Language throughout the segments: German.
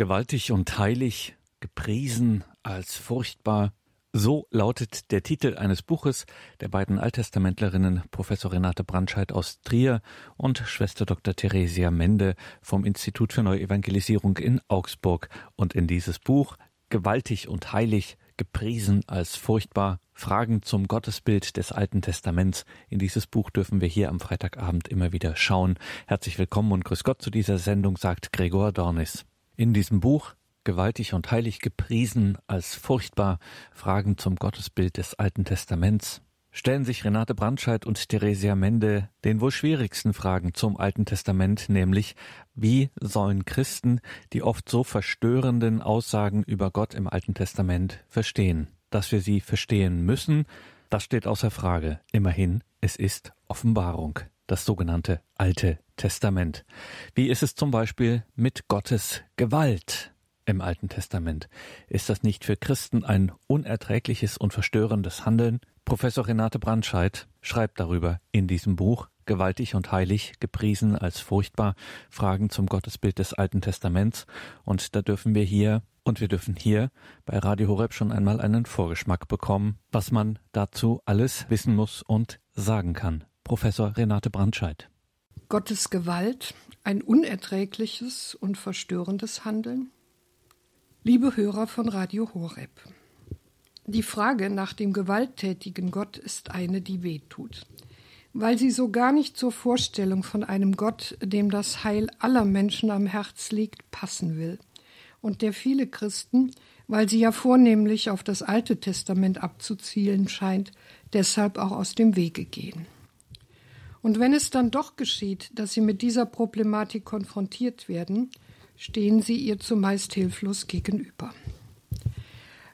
Gewaltig und heilig, gepriesen als furchtbar. So lautet der Titel eines Buches der beiden Alttestamentlerinnen Professor Renate Brandscheid aus Trier und Schwester Dr. Theresia Mende vom Institut für Neuevangelisierung in Augsburg. Und in dieses Buch Gewaltig und heilig, gepriesen als furchtbar, Fragen zum Gottesbild des Alten Testaments. In dieses Buch dürfen wir hier am Freitagabend immer wieder schauen. Herzlich willkommen und grüß Gott zu dieser Sendung, sagt Gregor Dornis. In diesem Buch gewaltig und heilig gepriesen als furchtbar Fragen zum Gottesbild des Alten Testaments stellen sich Renate Brandscheid und Theresia Mende den wohl schwierigsten Fragen zum Alten Testament, nämlich wie sollen Christen die oft so verstörenden Aussagen über Gott im Alten Testament verstehen? Dass wir sie verstehen müssen, das steht außer Frage. Immerhin, es ist Offenbarung das sogenannte Alte Testament. Wie ist es zum Beispiel mit Gottes Gewalt im Alten Testament? Ist das nicht für Christen ein unerträgliches und verstörendes Handeln? Professor Renate Brandscheid schreibt darüber in diesem Buch Gewaltig und heilig, gepriesen als furchtbar, Fragen zum Gottesbild des Alten Testaments. Und da dürfen wir hier und wir dürfen hier bei Radio Horeb schon einmal einen Vorgeschmack bekommen, was man dazu alles wissen muss und sagen kann. Professor Renate Brandscheid. Gottes Gewalt, ein unerträgliches und verstörendes Handeln? Liebe Hörer von Radio Horeb, die Frage nach dem gewalttätigen Gott ist eine, die wehtut, weil sie so gar nicht zur Vorstellung von einem Gott, dem das Heil aller Menschen am Herz liegt, passen will und der viele Christen, weil sie ja vornehmlich auf das Alte Testament abzuzielen scheint, deshalb auch aus dem Wege gehen. Und wenn es dann doch geschieht, dass sie mit dieser Problematik konfrontiert werden, stehen sie ihr zumeist hilflos gegenüber.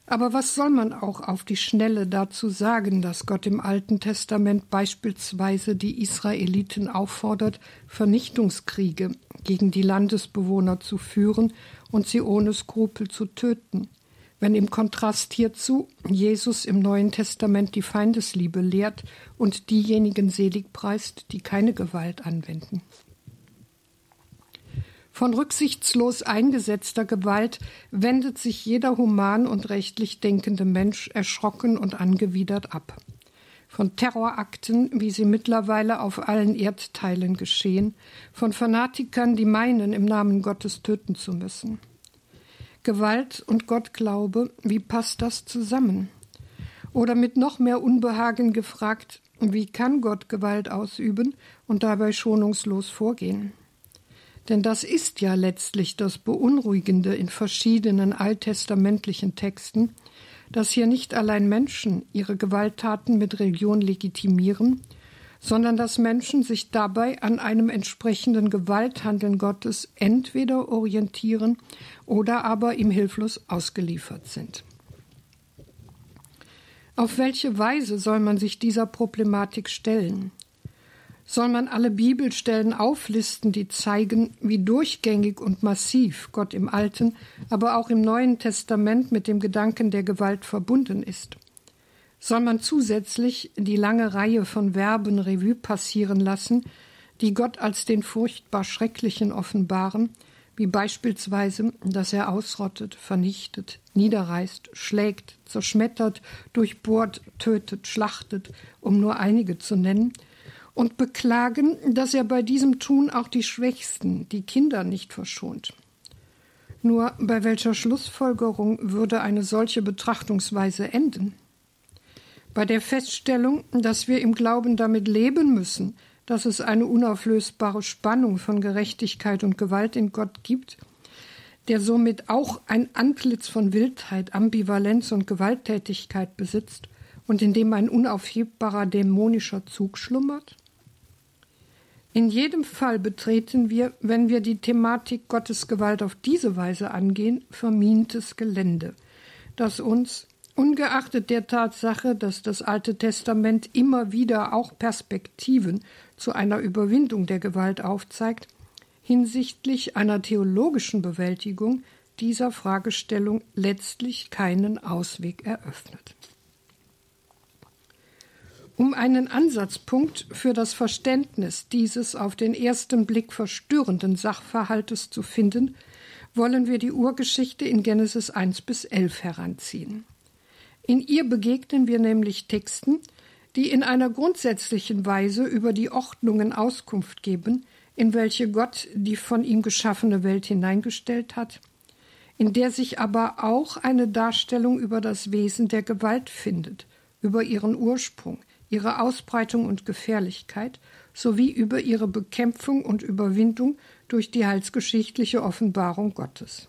Aber was soll man auch auf die Schnelle dazu sagen, dass Gott im Alten Testament beispielsweise die Israeliten auffordert, Vernichtungskriege gegen die Landesbewohner zu führen und sie ohne Skrupel zu töten? Wenn im Kontrast hierzu Jesus im Neuen Testament die Feindesliebe lehrt und diejenigen selig preist, die keine Gewalt anwenden. Von rücksichtslos eingesetzter Gewalt wendet sich jeder human und rechtlich denkende Mensch erschrocken und angewidert ab. Von Terrorakten, wie sie mittlerweile auf allen Erdteilen geschehen, von Fanatikern, die meinen, im Namen Gottes töten zu müssen. Gewalt und Gottglaube, wie passt das zusammen? Oder mit noch mehr Unbehagen gefragt, wie kann Gott Gewalt ausüben und dabei schonungslos vorgehen? Denn das ist ja letztlich das Beunruhigende in verschiedenen alttestamentlichen Texten, dass hier nicht allein Menschen ihre Gewalttaten mit Religion legitimieren, sondern dass Menschen sich dabei an einem entsprechenden Gewalthandeln Gottes entweder orientieren oder aber ihm hilflos ausgeliefert sind. Auf welche Weise soll man sich dieser Problematik stellen? Soll man alle Bibelstellen auflisten, die zeigen, wie durchgängig und massiv Gott im Alten, aber auch im Neuen Testament mit dem Gedanken der Gewalt verbunden ist? soll man zusätzlich die lange Reihe von Verben Revue passieren lassen, die Gott als den furchtbar Schrecklichen offenbaren, wie beispielsweise, dass er ausrottet, vernichtet, niederreißt, schlägt, zerschmettert, durchbohrt, tötet, schlachtet, um nur einige zu nennen, und beklagen, dass er bei diesem Tun auch die Schwächsten, die Kinder nicht verschont. Nur bei welcher Schlussfolgerung würde eine solche Betrachtungsweise enden? bei der Feststellung, dass wir im Glauben damit leben müssen, dass es eine unauflösbare Spannung von Gerechtigkeit und Gewalt in Gott gibt, der somit auch ein Antlitz von Wildheit, Ambivalenz und Gewalttätigkeit besitzt und in dem ein unaufhebbarer dämonischer Zug schlummert? In jedem Fall betreten wir, wenn wir die Thematik Gottes Gewalt auf diese Weise angehen, vermintes Gelände, das uns Ungeachtet der Tatsache, dass das Alte Testament immer wieder auch Perspektiven zu einer Überwindung der Gewalt aufzeigt, hinsichtlich einer theologischen Bewältigung dieser Fragestellung letztlich keinen Ausweg eröffnet. Um einen Ansatzpunkt für das Verständnis dieses auf den ersten Blick verstörenden Sachverhaltes zu finden, wollen wir die Urgeschichte in Genesis 1 bis 11 heranziehen. In ihr begegnen wir nämlich Texten, die in einer grundsätzlichen Weise über die Ordnungen Auskunft geben, in welche Gott die von ihm geschaffene Welt hineingestellt hat, in der sich aber auch eine Darstellung über das Wesen der Gewalt findet, über ihren Ursprung, ihre Ausbreitung und Gefährlichkeit sowie über ihre Bekämpfung und Überwindung durch die heilsgeschichtliche Offenbarung Gottes.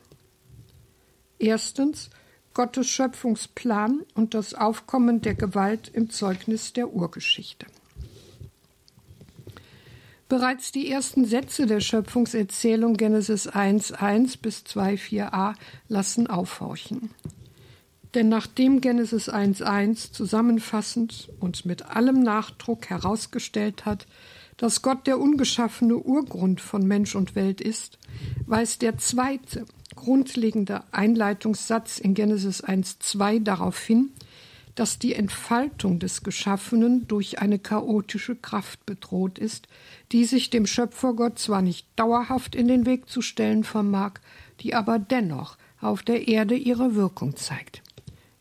Erstens Gottes Schöpfungsplan und das Aufkommen der Gewalt im Zeugnis der Urgeschichte. Bereits die ersten Sätze der Schöpfungserzählung Genesis 1.1 bis 2.4a lassen aufhorchen. Denn nachdem Genesis 1.1 zusammenfassend und mit allem Nachdruck herausgestellt hat, dass Gott der ungeschaffene Urgrund von Mensch und Welt ist, weist der zweite, grundlegende Einleitungssatz in Genesis 1.2 darauf hin, dass die Entfaltung des Geschaffenen durch eine chaotische Kraft bedroht ist, die sich dem Schöpfergott zwar nicht dauerhaft in den Weg zu stellen vermag, die aber dennoch auf der Erde ihre Wirkung zeigt.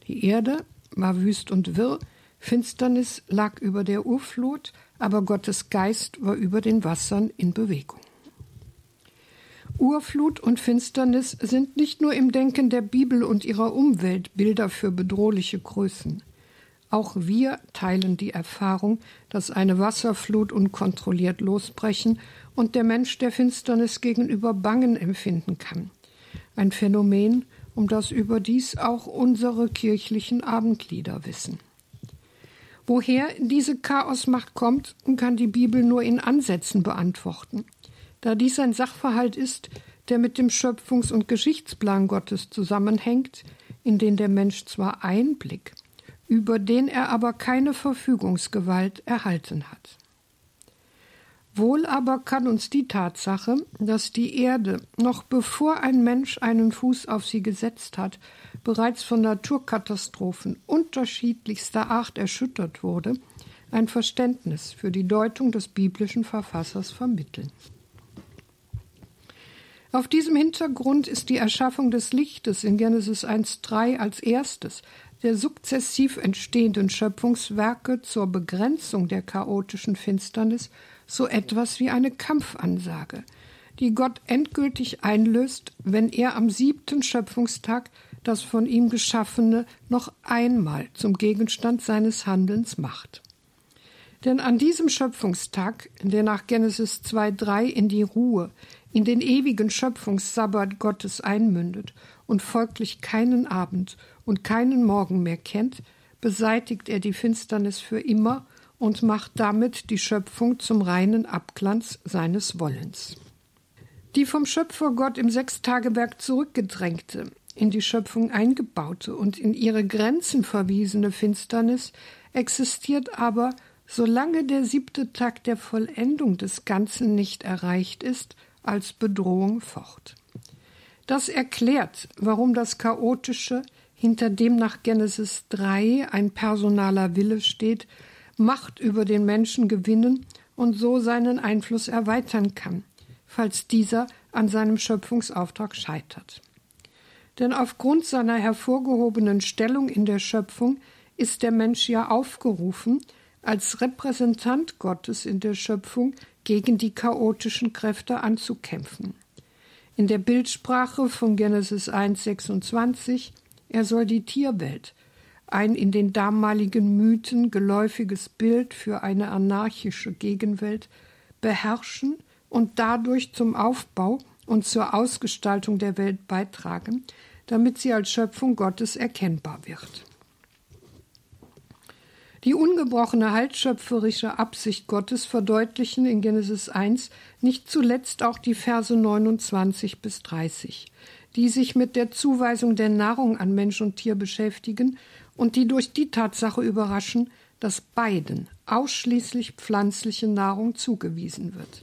Die Erde war wüst und wirr, Finsternis lag über der Urflut, aber Gottes Geist war über den Wassern in Bewegung. Urflut und Finsternis sind nicht nur im Denken der Bibel und ihrer Umwelt Bilder für bedrohliche Größen. Auch wir teilen die Erfahrung, dass eine Wasserflut unkontrolliert losbrechen und der Mensch der Finsternis gegenüber Bangen empfinden kann. Ein Phänomen, um das überdies auch unsere kirchlichen Abendlieder wissen. Woher diese Chaosmacht kommt, kann die Bibel nur in Ansätzen beantworten. Da dies ein Sachverhalt ist, der mit dem Schöpfungs- und Geschichtsplan Gottes zusammenhängt, in den der Mensch zwar Einblick, über den er aber keine Verfügungsgewalt erhalten hat. Wohl aber kann uns die Tatsache, dass die Erde, noch bevor ein Mensch einen Fuß auf sie gesetzt hat, bereits von Naturkatastrophen unterschiedlichster Art erschüttert wurde, ein Verständnis für die Deutung des biblischen Verfassers vermitteln. Auf diesem Hintergrund ist die Erschaffung des Lichtes in Genesis 1.3 als erstes der sukzessiv entstehenden Schöpfungswerke zur Begrenzung der chaotischen Finsternis so etwas wie eine Kampfansage, die Gott endgültig einlöst, wenn er am siebten Schöpfungstag das von ihm Geschaffene noch einmal zum Gegenstand seines Handelns macht. Denn an diesem Schöpfungstag, der nach Genesis 2,3 in die Ruhe, in den ewigen Schöpfungssabbat Gottes einmündet und folglich keinen Abend und keinen Morgen mehr kennt, beseitigt er die Finsternis für immer und macht damit die Schöpfung zum reinen Abglanz seines Wollens. Die vom Schöpfer Gott im Sechstagewerk zurückgedrängte, in die Schöpfung eingebaute und in ihre Grenzen verwiesene Finsternis existiert aber, solange der siebte Tag der Vollendung des Ganzen nicht erreicht ist, als Bedrohung fort. Das erklärt, warum das Chaotische, hinter dem nach Genesis 3 ein personaler Wille steht, Macht über den Menschen gewinnen und so seinen Einfluss erweitern kann, falls dieser an seinem Schöpfungsauftrag scheitert. Denn aufgrund seiner hervorgehobenen Stellung in der Schöpfung ist der Mensch ja aufgerufen, als Repräsentant Gottes in der Schöpfung gegen die chaotischen Kräfte anzukämpfen. In der Bildsprache von Genesis 1,26 er soll die Tierwelt, ein in den damaligen Mythen geläufiges Bild für eine anarchische Gegenwelt, beherrschen und dadurch zum Aufbau und zur Ausgestaltung der Welt beitragen, damit sie als Schöpfung Gottes erkennbar wird. Die ungebrochene heilschöpferische Absicht Gottes verdeutlichen in Genesis 1 nicht zuletzt auch die Verse 29 bis 30, die sich mit der Zuweisung der Nahrung an Mensch und Tier beschäftigen und die durch die Tatsache überraschen, dass beiden ausschließlich pflanzliche Nahrung zugewiesen wird.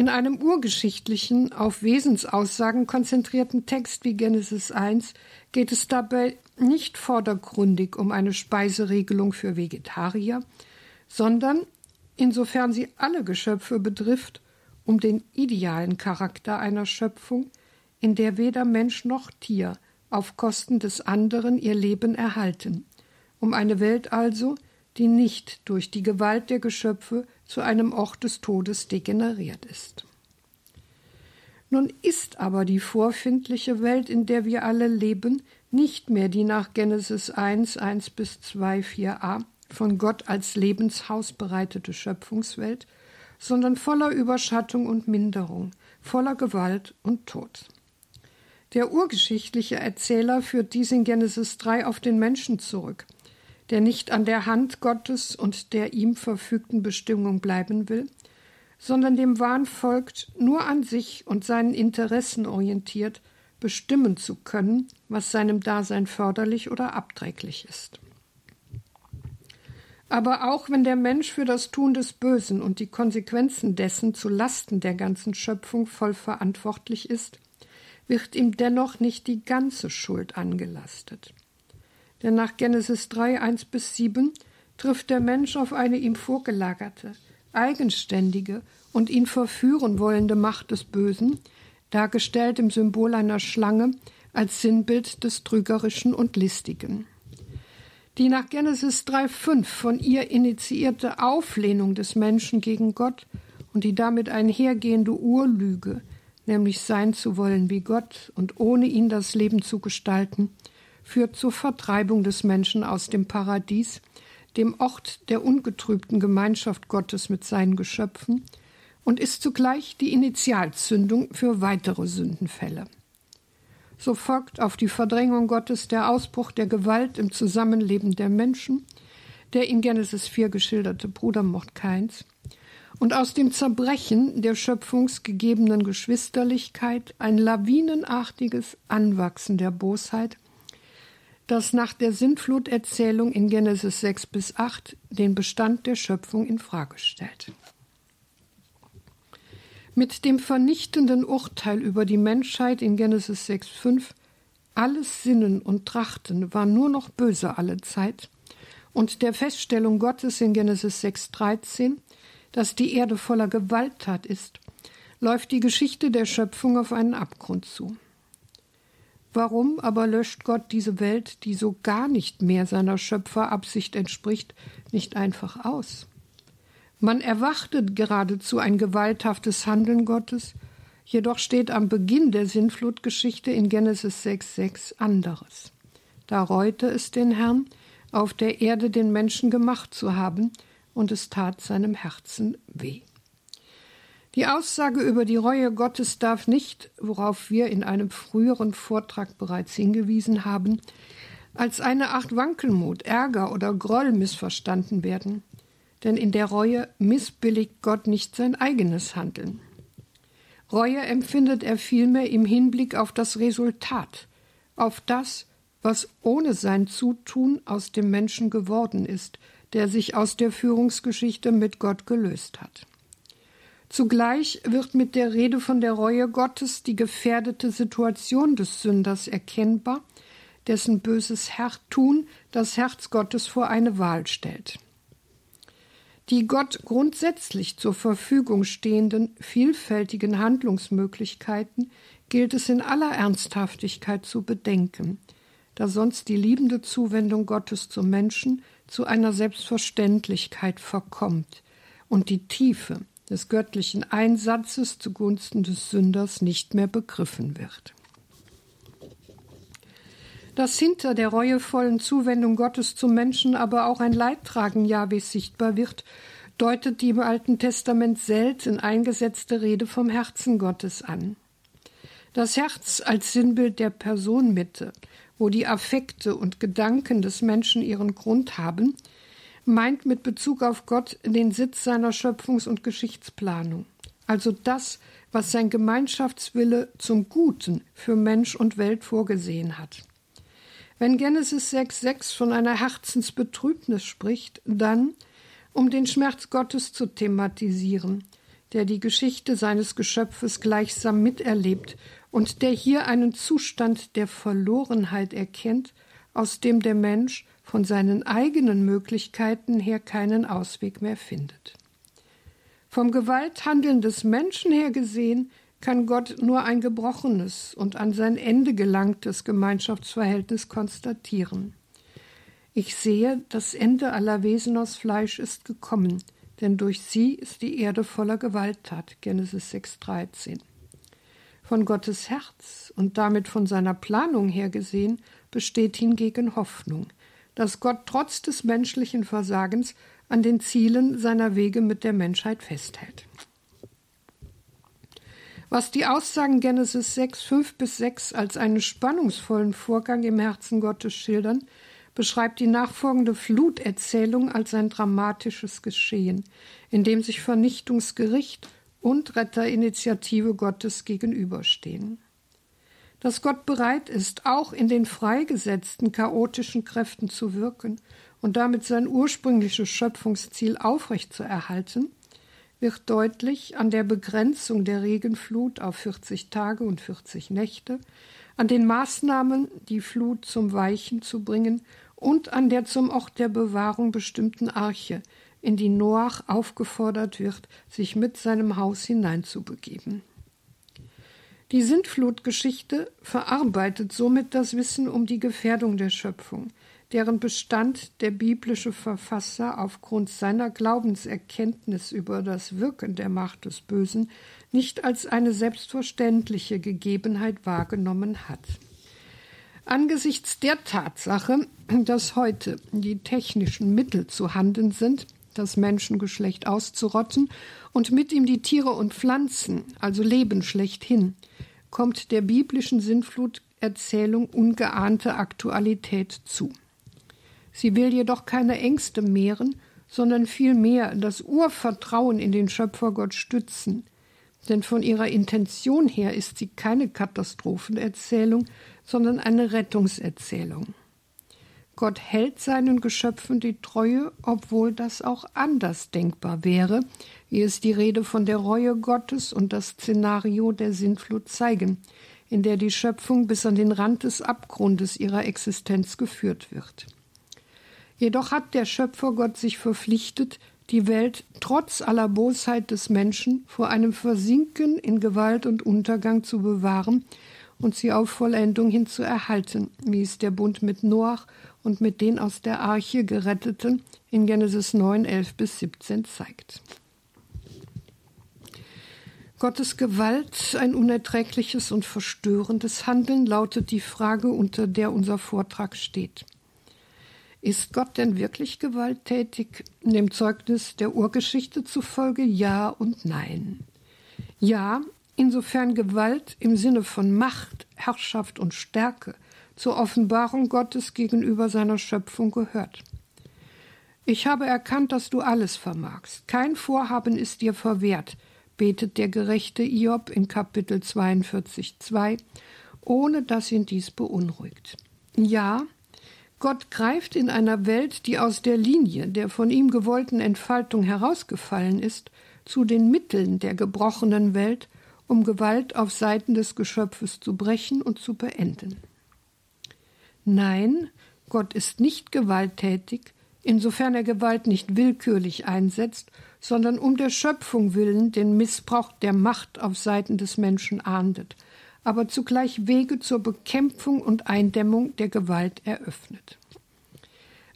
In einem urgeschichtlichen, auf Wesensaussagen konzentrierten Text wie Genesis 1 geht es dabei nicht vordergründig um eine Speiseregelung für Vegetarier, sondern, insofern sie alle Geschöpfe betrifft, um den idealen Charakter einer Schöpfung, in der weder Mensch noch Tier auf Kosten des anderen ihr Leben erhalten, um eine Welt also, die nicht durch die Gewalt der Geschöpfe zu einem Ort des Todes degeneriert ist. Nun ist aber die vorfindliche Welt, in der wir alle leben, nicht mehr die nach Genesis 1, 1 bis 2, 4a von Gott als Lebenshaus bereitete Schöpfungswelt, sondern voller Überschattung und Minderung, voller Gewalt und Tod. Der urgeschichtliche Erzähler führt dies in Genesis 3 auf den Menschen zurück, der nicht an der Hand Gottes und der ihm verfügten Bestimmung bleiben will, sondern dem Wahn folgt, nur an sich und seinen Interessen orientiert, bestimmen zu können, was seinem Dasein förderlich oder abträglich ist. Aber auch wenn der Mensch für das Tun des Bösen und die Konsequenzen dessen zu Lasten der ganzen Schöpfung voll verantwortlich ist, wird ihm dennoch nicht die ganze Schuld angelastet. Denn nach Genesis 3, 1 bis 7 trifft der Mensch auf eine ihm vorgelagerte, eigenständige und ihn verführen wollende Macht des Bösen, dargestellt im Symbol einer Schlange als Sinnbild des Trügerischen und Listigen. Die nach Genesis 3,5 von ihr initiierte Auflehnung des Menschen gegen Gott und die damit einhergehende Urlüge, nämlich sein zu wollen wie Gott und ohne ihn das Leben zu gestalten, führt zur Vertreibung des Menschen aus dem Paradies, dem Ort der ungetrübten Gemeinschaft Gottes mit seinen Geschöpfen, und ist zugleich die Initialzündung für weitere Sündenfälle. So folgt auf die Verdrängung Gottes der Ausbruch der Gewalt im Zusammenleben der Menschen, der in Genesis 4 geschilderte Brudermord Kains, und aus dem Zerbrechen der schöpfungsgegebenen Geschwisterlichkeit ein lawinenartiges Anwachsen der Bosheit, das nach der Sintfluterzählung in Genesis 6 bis 8 den Bestand der Schöpfung in Frage stellt. Mit dem vernichtenden Urteil über die Menschheit in Genesis 6,5 alles Sinnen und Trachten war nur noch böse alle Zeit und der Feststellung Gottes in Genesis 6,13, dass die Erde voller Gewalttat ist, läuft die Geschichte der Schöpfung auf einen Abgrund zu. Warum aber löscht Gott diese Welt, die so gar nicht mehr seiner Schöpferabsicht entspricht, nicht einfach aus? Man erwartet geradezu ein gewalthaftes Handeln Gottes, jedoch steht am Beginn der Sintflutgeschichte in Genesis 6,6 anderes. Da reute es den Herrn, auf der Erde den Menschen gemacht zu haben, und es tat seinem Herzen weh. Die Aussage über die Reue Gottes darf nicht, worauf wir in einem früheren Vortrag bereits hingewiesen haben, als eine Art Wankelmut, Ärger oder Groll missverstanden werden denn in der Reue missbilligt Gott nicht sein eigenes Handeln. Reue empfindet er vielmehr im Hinblick auf das Resultat, auf das, was ohne sein Zutun aus dem Menschen geworden ist, der sich aus der Führungsgeschichte mit Gott gelöst hat. Zugleich wird mit der Rede von der Reue Gottes die gefährdete Situation des Sünders erkennbar, dessen böses Tun das Herz Gottes vor eine Wahl stellt. Die Gott grundsätzlich zur Verfügung stehenden vielfältigen Handlungsmöglichkeiten gilt es in aller Ernsthaftigkeit zu bedenken, da sonst die liebende Zuwendung Gottes zum Menschen zu einer Selbstverständlichkeit verkommt und die Tiefe des göttlichen Einsatzes zugunsten des Sünders nicht mehr begriffen wird. Dass hinter der reuevollen Zuwendung Gottes zum Menschen aber auch ein Leidtragen Jahwes sichtbar wird, deutet die im Alten Testament selten eingesetzte Rede vom Herzen Gottes an. Das Herz als Sinnbild der Personenmitte, wo die Affekte und Gedanken des Menschen ihren Grund haben, meint mit Bezug auf Gott den Sitz seiner Schöpfungs- und Geschichtsplanung, also das, was sein Gemeinschaftswille zum Guten für Mensch und Welt vorgesehen hat. Wenn Genesis 6,6 von einer Herzensbetrübnis spricht, dann, um den Schmerz Gottes zu thematisieren, der die Geschichte seines Geschöpfes gleichsam miterlebt und der hier einen Zustand der Verlorenheit erkennt, aus dem der Mensch von seinen eigenen Möglichkeiten her keinen Ausweg mehr findet. Vom Gewalthandeln des Menschen her gesehen kann Gott nur ein gebrochenes und an sein Ende gelangtes Gemeinschaftsverhältnis konstatieren. Ich sehe, das Ende aller Wesen aus Fleisch ist gekommen, denn durch sie ist die Erde voller Gewalttat. Genesis 6,13. Von Gottes Herz und damit von seiner Planung her gesehen besteht hingegen Hoffnung, dass Gott trotz des menschlichen Versagens an den Zielen seiner Wege mit der Menschheit festhält. Was die Aussagen Genesis 6, 5 bis 6 als einen spannungsvollen Vorgang im Herzen Gottes schildern, beschreibt die nachfolgende Fluterzählung als ein dramatisches Geschehen, in dem sich Vernichtungsgericht und Retterinitiative Gottes gegenüberstehen. Dass Gott bereit ist, auch in den freigesetzten chaotischen Kräften zu wirken und damit sein ursprüngliches Schöpfungsziel aufrechtzuerhalten, wird deutlich an der Begrenzung der Regenflut auf 40 Tage und 40 Nächte, an den Maßnahmen, die Flut zum Weichen zu bringen und an der zum Ort der Bewahrung bestimmten Arche, in die Noach aufgefordert wird, sich mit seinem Haus hineinzubegeben. Die Sintflutgeschichte verarbeitet somit das Wissen um die Gefährdung der Schöpfung, deren Bestand der biblische Verfasser aufgrund seiner Glaubenserkenntnis über das Wirken der Macht des Bösen nicht als eine selbstverständliche Gegebenheit wahrgenommen hat. Angesichts der Tatsache, dass heute die technischen Mittel zu handen sind, das Menschengeschlecht auszurotten und mit ihm die Tiere und Pflanzen, also Leben schlechthin, kommt der biblischen Sinnfluterzählung ungeahnte Aktualität zu. Sie will jedoch keine Ängste mehren, sondern vielmehr das Urvertrauen in den Schöpfergott stützen. Denn von ihrer Intention her ist sie keine Katastrophenerzählung, sondern eine Rettungserzählung. Gott hält seinen Geschöpfen die Treue, obwohl das auch anders denkbar wäre, wie es die Rede von der Reue Gottes und das Szenario der Sintflut zeigen, in der die Schöpfung bis an den Rand des Abgrundes ihrer Existenz geführt wird. Jedoch hat der Schöpfergott sich verpflichtet, die Welt trotz aller Bosheit des Menschen vor einem Versinken in Gewalt und Untergang zu bewahren und sie auf Vollendung hin zu erhalten, wie es der Bund mit Noach und mit den aus der Arche geretteten in Genesis 9, 11 bis 17 zeigt. Gottes Gewalt, ein unerträgliches und verstörendes Handeln, lautet die Frage, unter der unser Vortrag steht. Ist Gott denn wirklich gewalttätig? Dem Zeugnis der Urgeschichte zufolge ja und nein. Ja, insofern Gewalt im Sinne von Macht, Herrschaft und Stärke zur Offenbarung Gottes gegenüber seiner Schöpfung gehört. Ich habe erkannt, dass du alles vermagst. Kein Vorhaben ist dir verwehrt, betet der gerechte Iob in Kapitel 42, 2, ohne dass ihn dies beunruhigt. Ja, Gott greift in einer Welt, die aus der Linie der von ihm gewollten Entfaltung herausgefallen ist, zu den Mitteln der gebrochenen Welt, um Gewalt auf Seiten des Geschöpfes zu brechen und zu beenden. Nein, Gott ist nicht gewalttätig, insofern er Gewalt nicht willkürlich einsetzt, sondern um der Schöpfung willen den Missbrauch der Macht auf Seiten des Menschen ahndet – aber zugleich Wege zur Bekämpfung und Eindämmung der Gewalt eröffnet.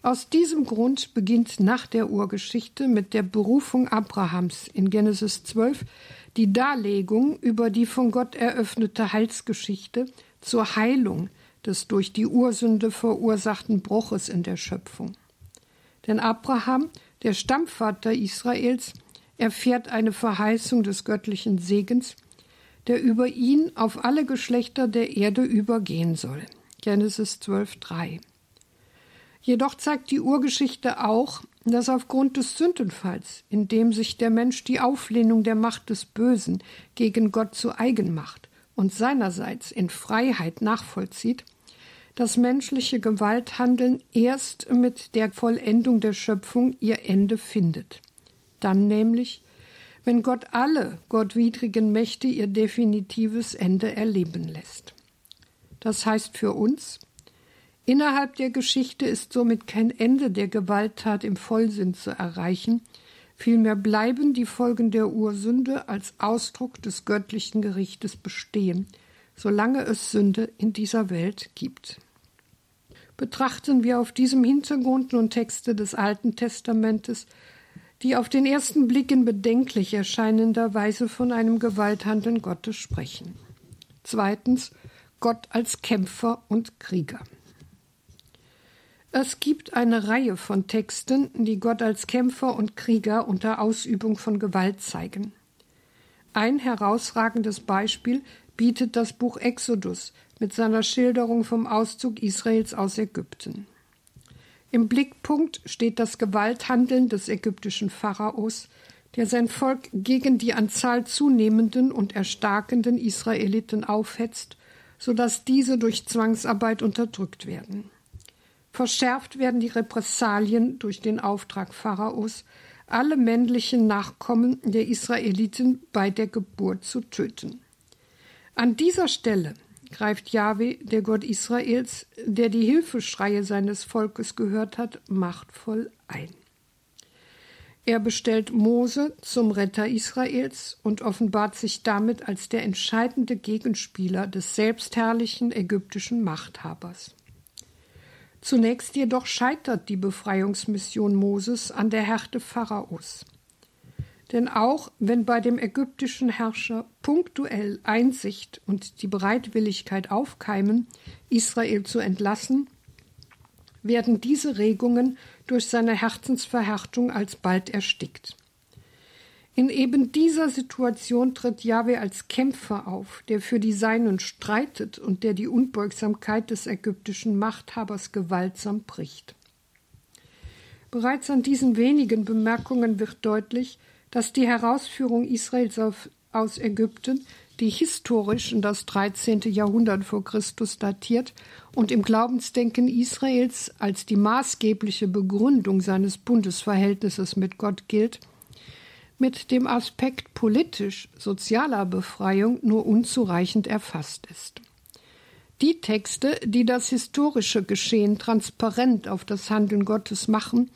Aus diesem Grund beginnt nach der Urgeschichte mit der Berufung Abrahams in Genesis 12 die Darlegung über die von Gott eröffnete Heilsgeschichte zur Heilung des durch die Ursünde verursachten Bruches in der Schöpfung. Denn Abraham, der Stammvater Israels, erfährt eine Verheißung des göttlichen Segens, der über ihn auf alle Geschlechter der Erde übergehen soll. Genesis 12,3. Jedoch zeigt die Urgeschichte auch, dass aufgrund des Sündenfalls, in dem sich der Mensch die Auflehnung der Macht des Bösen gegen Gott zu eigen macht und seinerseits in Freiheit nachvollzieht, das menschliche Gewalthandeln erst mit der Vollendung der Schöpfung ihr Ende findet. Dann nämlich wenn Gott alle gottwidrigen Mächte ihr definitives Ende erleben lässt. Das heißt für uns, innerhalb der Geschichte ist somit kein Ende der Gewalttat im Vollsinn zu erreichen, Vielmehr bleiben die Folgen der Ursünde als Ausdruck des göttlichen Gerichtes bestehen, solange es Sünde in dieser Welt gibt. Betrachten wir auf diesem Hintergrund nun Texte des Alten Testamentes, die auf den ersten Blick in bedenklich erscheinender Weise von einem Gewalthandeln Gottes sprechen. Zweitens Gott als Kämpfer und Krieger. Es gibt eine Reihe von Texten, die Gott als Kämpfer und Krieger unter Ausübung von Gewalt zeigen. Ein herausragendes Beispiel bietet das Buch Exodus mit seiner Schilderung vom Auszug Israels aus Ägypten. Im Blickpunkt steht das Gewalthandeln des ägyptischen Pharaos, der sein Volk gegen die an Zahl zunehmenden und erstarkenden Israeliten aufhetzt, so dass diese durch Zwangsarbeit unterdrückt werden. Verschärft werden die Repressalien durch den Auftrag Pharaos, alle männlichen Nachkommen der Israeliten bei der Geburt zu töten. An dieser Stelle greift Jahwe, der Gott Israels, der die Hilfeschreie seines Volkes gehört hat, machtvoll ein. Er bestellt Mose zum Retter Israels und offenbart sich damit als der entscheidende Gegenspieler des selbstherrlichen ägyptischen Machthabers. Zunächst jedoch scheitert die Befreiungsmission Moses an der Härte Pharaos. Denn auch wenn bei dem ägyptischen Herrscher punktuell Einsicht und die Bereitwilligkeit aufkeimen, Israel zu entlassen, werden diese Regungen durch seine Herzensverhärtung alsbald erstickt. In eben dieser Situation tritt Jahwe als Kämpfer auf, der für die Seinen streitet und der die Unbeugsamkeit des ägyptischen Machthabers gewaltsam bricht. Bereits an diesen wenigen Bemerkungen wird deutlich, dass die Herausführung Israels aus Ägypten, die historisch in das 13. Jahrhundert vor Christus datiert und im Glaubensdenken Israels als die maßgebliche Begründung seines Bundesverhältnisses mit Gott gilt, mit dem Aspekt politisch-sozialer Befreiung nur unzureichend erfasst ist. Die Texte, die das historische Geschehen transparent auf das Handeln Gottes machen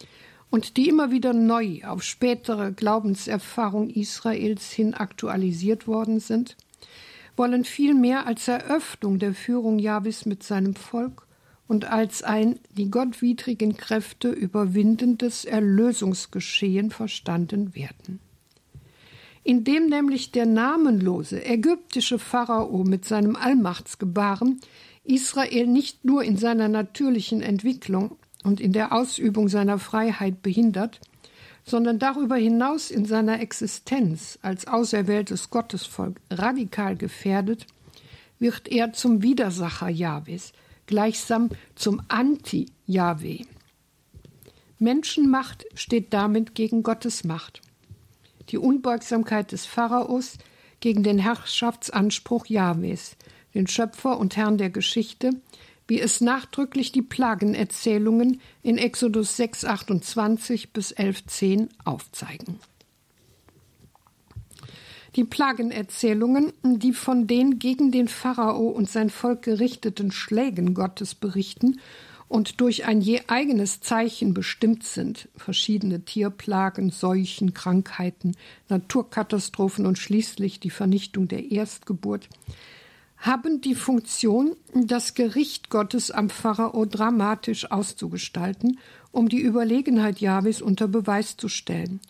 und die immer wieder neu auf spätere Glaubenserfahrung Israels hin aktualisiert worden sind, wollen viel mehr als Eröffnung der Führung Jahwes mit seinem Volk und als ein die gottwidrigen Kräfte überwindendes Erlösungsgeschehen verstanden werden. Indem nämlich der namenlose ägyptische Pharao mit seinem Allmachtsgebaren Israel nicht nur in seiner natürlichen Entwicklung und in der Ausübung seiner Freiheit behindert, sondern darüber hinaus in seiner Existenz als auserwähltes Gottesvolk radikal gefährdet, wird er zum Widersacher Jahwes, gleichsam zum Anti-Jahwe. Menschenmacht steht damit gegen Gottes Macht die Unbeugsamkeit des Pharaos gegen den Herrschaftsanspruch Jahwes, den Schöpfer und Herrn der Geschichte, wie es nachdrücklich die Plagenerzählungen in Exodus 6, 28 bis 11, 10 aufzeigen. Die Plagenerzählungen, die von den gegen den Pharao und sein Volk gerichteten Schlägen Gottes berichten und durch ein je eigenes Zeichen bestimmt sind, verschiedene Tierplagen, Seuchen, Krankheiten, Naturkatastrophen und schließlich die Vernichtung der Erstgeburt, haben die Funktion, das Gericht Gottes am Pharao dramatisch auszugestalten, um die Überlegenheit Jahwes unter Beweis zu stellen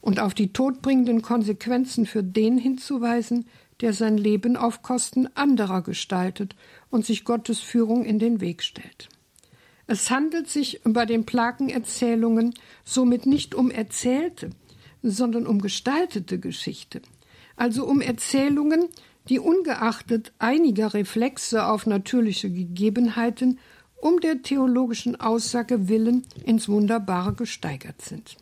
und auf die todbringenden Konsequenzen für den hinzuweisen, der sein Leben auf Kosten anderer gestaltet und sich Gottes Führung in den Weg stellt. Es handelt sich bei den Plagenerzählungen somit nicht um erzählte, sondern um gestaltete Geschichte, also um Erzählungen, die ungeachtet einiger Reflexe auf natürliche Gegebenheiten um der theologischen Aussage willen ins Wunderbare gesteigert sind.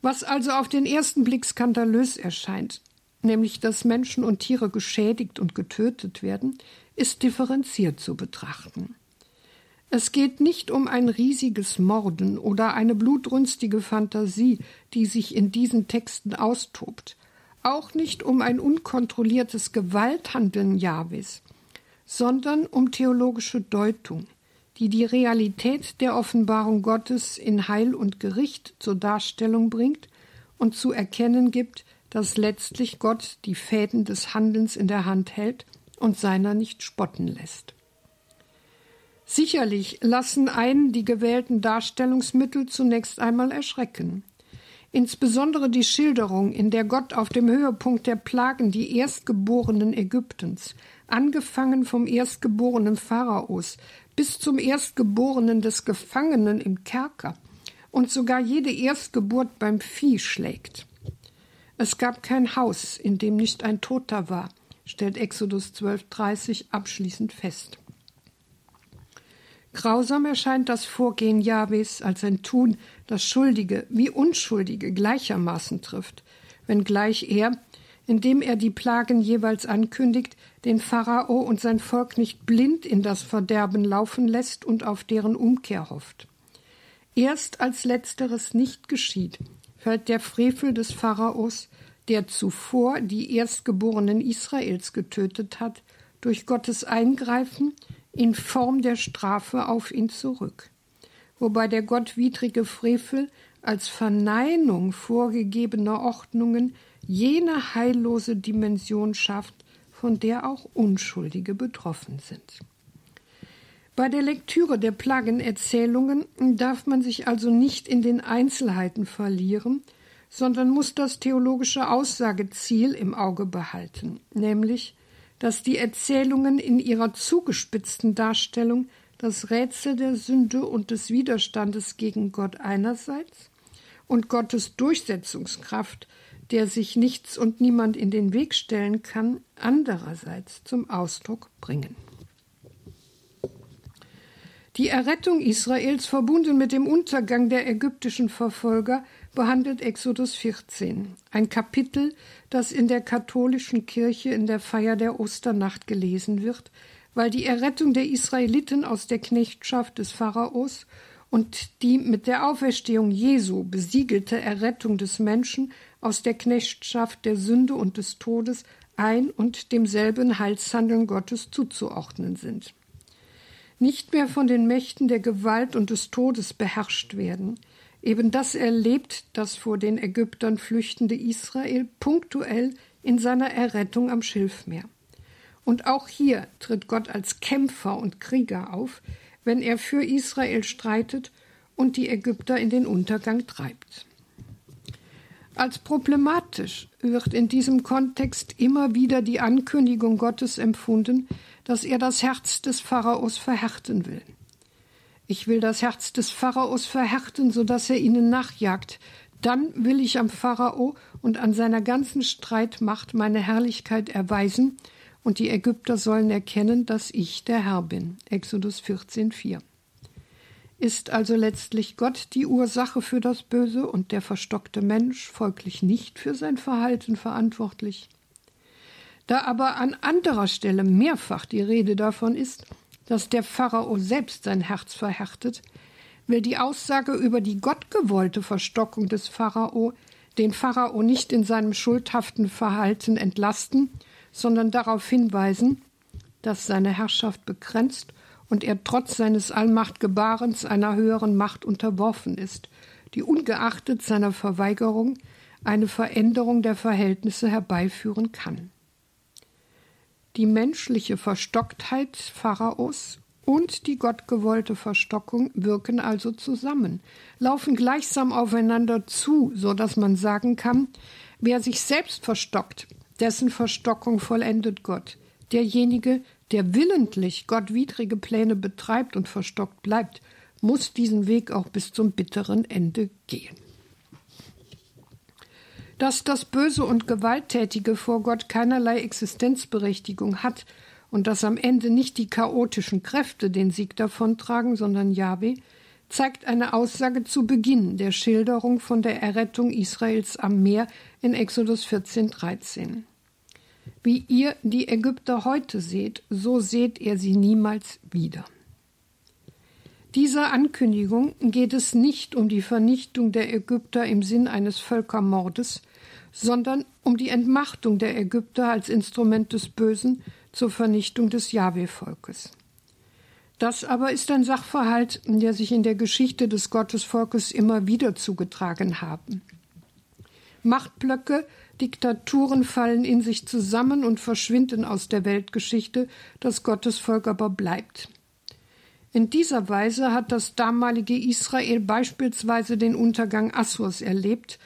Was also auf den ersten Blick skandalös erscheint, nämlich dass Menschen und Tiere geschädigt und getötet werden, ist differenziert zu betrachten. Es geht nicht um ein riesiges Morden oder eine blutrünstige Fantasie, die sich in diesen Texten austobt, auch nicht um ein unkontrolliertes Gewalthandeln Jahwes, sondern um theologische Deutung, die die Realität der Offenbarung Gottes in Heil und Gericht zur Darstellung bringt und zu erkennen gibt, dass letztlich Gott die Fäden des Handelns in der Hand hält und seiner nicht spotten lässt. Sicherlich lassen einen die gewählten Darstellungsmittel zunächst einmal erschrecken. Insbesondere die Schilderung, in der Gott auf dem Höhepunkt der Plagen die Erstgeborenen Ägyptens, angefangen vom Erstgeborenen Pharaos bis zum Erstgeborenen des Gefangenen im Kerker und sogar jede Erstgeburt beim Vieh schlägt. Es gab kein Haus, in dem nicht ein Toter war, stellt Exodus 12,30 abschließend fest. Grausam erscheint das Vorgehen Jahwes als ein Tun, das Schuldige wie Unschuldige gleichermaßen trifft, wenngleich er, indem er die Plagen jeweils ankündigt, den Pharao und sein Volk nicht blind in das Verderben laufen lässt und auf deren Umkehr hofft. Erst als letzteres nicht geschieht, fällt der Frevel des Pharaos, der zuvor die Erstgeborenen Israels getötet hat, durch Gottes Eingreifen in Form der Strafe auf ihn zurück, wobei der gottwidrige Frevel als Verneinung vorgegebener Ordnungen jene heillose Dimension schafft, von der auch Unschuldige betroffen sind. Bei der Lektüre der Plagenerzählungen darf man sich also nicht in den Einzelheiten verlieren, sondern muss das theologische Aussageziel im Auge behalten, nämlich dass die Erzählungen in ihrer zugespitzten Darstellung das Rätsel der Sünde und des Widerstandes gegen Gott einerseits und Gottes Durchsetzungskraft, der sich nichts und niemand in den Weg stellen kann, andererseits zum Ausdruck bringen. Die Errettung Israels verbunden mit dem Untergang der ägyptischen Verfolger behandelt Exodus 14, ein Kapitel, das in der katholischen Kirche in der Feier der Osternacht gelesen wird, weil die Errettung der Israeliten aus der Knechtschaft des Pharaos und die mit der Auferstehung Jesu besiegelte Errettung des Menschen aus der Knechtschaft der Sünde und des Todes ein und demselben Heilshandeln Gottes zuzuordnen sind. Nicht mehr von den Mächten der Gewalt und des Todes beherrscht werden, Eben das erlebt das vor den Ägyptern flüchtende Israel punktuell in seiner Errettung am Schilfmeer. Und auch hier tritt Gott als Kämpfer und Krieger auf, wenn er für Israel streitet und die Ägypter in den Untergang treibt. Als problematisch wird in diesem Kontext immer wieder die Ankündigung Gottes empfunden, dass er das Herz des Pharaos verhärten will. Ich will das Herz des Pharaos verhärten, so dass er ihnen nachjagt. Dann will ich am Pharao und an seiner ganzen Streitmacht meine Herrlichkeit erweisen, und die Ägypter sollen erkennen, dass ich der Herr bin. Exodus 14,4. Ist also letztlich Gott die Ursache für das Böse und der verstockte Mensch folglich nicht für sein Verhalten verantwortlich? Da aber an anderer Stelle mehrfach die Rede davon ist, dass der Pharao selbst sein Herz verhärtet, will die Aussage über die gottgewollte Verstockung des Pharao den Pharao nicht in seinem schuldhaften Verhalten entlasten, sondern darauf hinweisen, dass seine Herrschaft begrenzt und er trotz seines Allmachtgebarens einer höheren Macht unterworfen ist, die ungeachtet seiner Verweigerung eine Veränderung der Verhältnisse herbeiführen kann. Die menschliche Verstocktheit Pharaos und die gottgewollte Verstockung wirken also zusammen, laufen gleichsam aufeinander zu, so dass man sagen kann, wer sich selbst verstockt, dessen Verstockung vollendet Gott. Derjenige, der willentlich gottwidrige Pläne betreibt und verstockt bleibt, muss diesen Weg auch bis zum bitteren Ende gehen. Dass das Böse und Gewalttätige vor Gott keinerlei Existenzberechtigung hat und dass am Ende nicht die chaotischen Kräfte den Sieg davontragen, sondern Jahwe, zeigt eine Aussage zu Beginn der Schilderung von der Errettung Israels am Meer in Exodus 14, 13. Wie ihr die Ägypter heute seht, so seht ihr sie niemals wieder. Dieser Ankündigung geht es nicht um die Vernichtung der Ägypter im Sinn eines Völkermordes, sondern um die Entmachtung der Ägypter als Instrument des Bösen zur Vernichtung des Jahwe-Volkes. Das aber ist ein Sachverhalt, der sich in der Geschichte des Gottesvolkes immer wieder zugetragen haben. Machtblöcke, Diktaturen fallen in sich zusammen und verschwinden aus der Weltgeschichte, das Gottesvolk aber bleibt. In dieser Weise hat das damalige Israel beispielsweise den Untergang Assurs erlebt,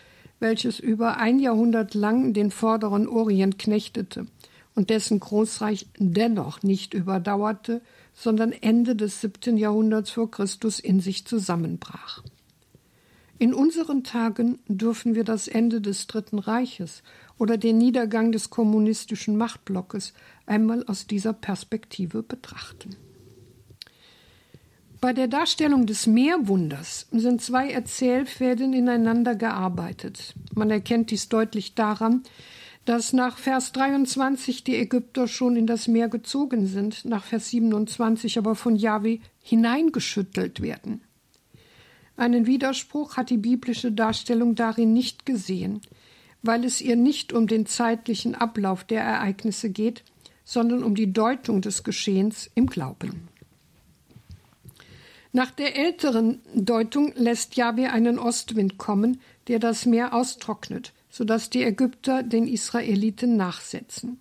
welches über ein Jahrhundert lang den vorderen Orient knechtete und dessen Großreich dennoch nicht überdauerte, sondern Ende des siebten Jahrhunderts vor Christus in sich zusammenbrach. In unseren Tagen dürfen wir das Ende des Dritten Reiches oder den Niedergang des kommunistischen Machtblockes einmal aus dieser Perspektive betrachten. Bei der Darstellung des Meerwunders sind zwei Erzählfäden ineinander gearbeitet. Man erkennt dies deutlich daran, dass nach Vers 23 die Ägypter schon in das Meer gezogen sind, nach Vers 27 aber von Jahwe hineingeschüttelt werden. Einen Widerspruch hat die biblische Darstellung darin nicht gesehen, weil es ihr nicht um den zeitlichen Ablauf der Ereignisse geht, sondern um die Deutung des Geschehens im Glauben. Nach der älteren Deutung lässt Jahwe einen Ostwind kommen, der das Meer austrocknet, sodass die Ägypter den Israeliten nachsetzen.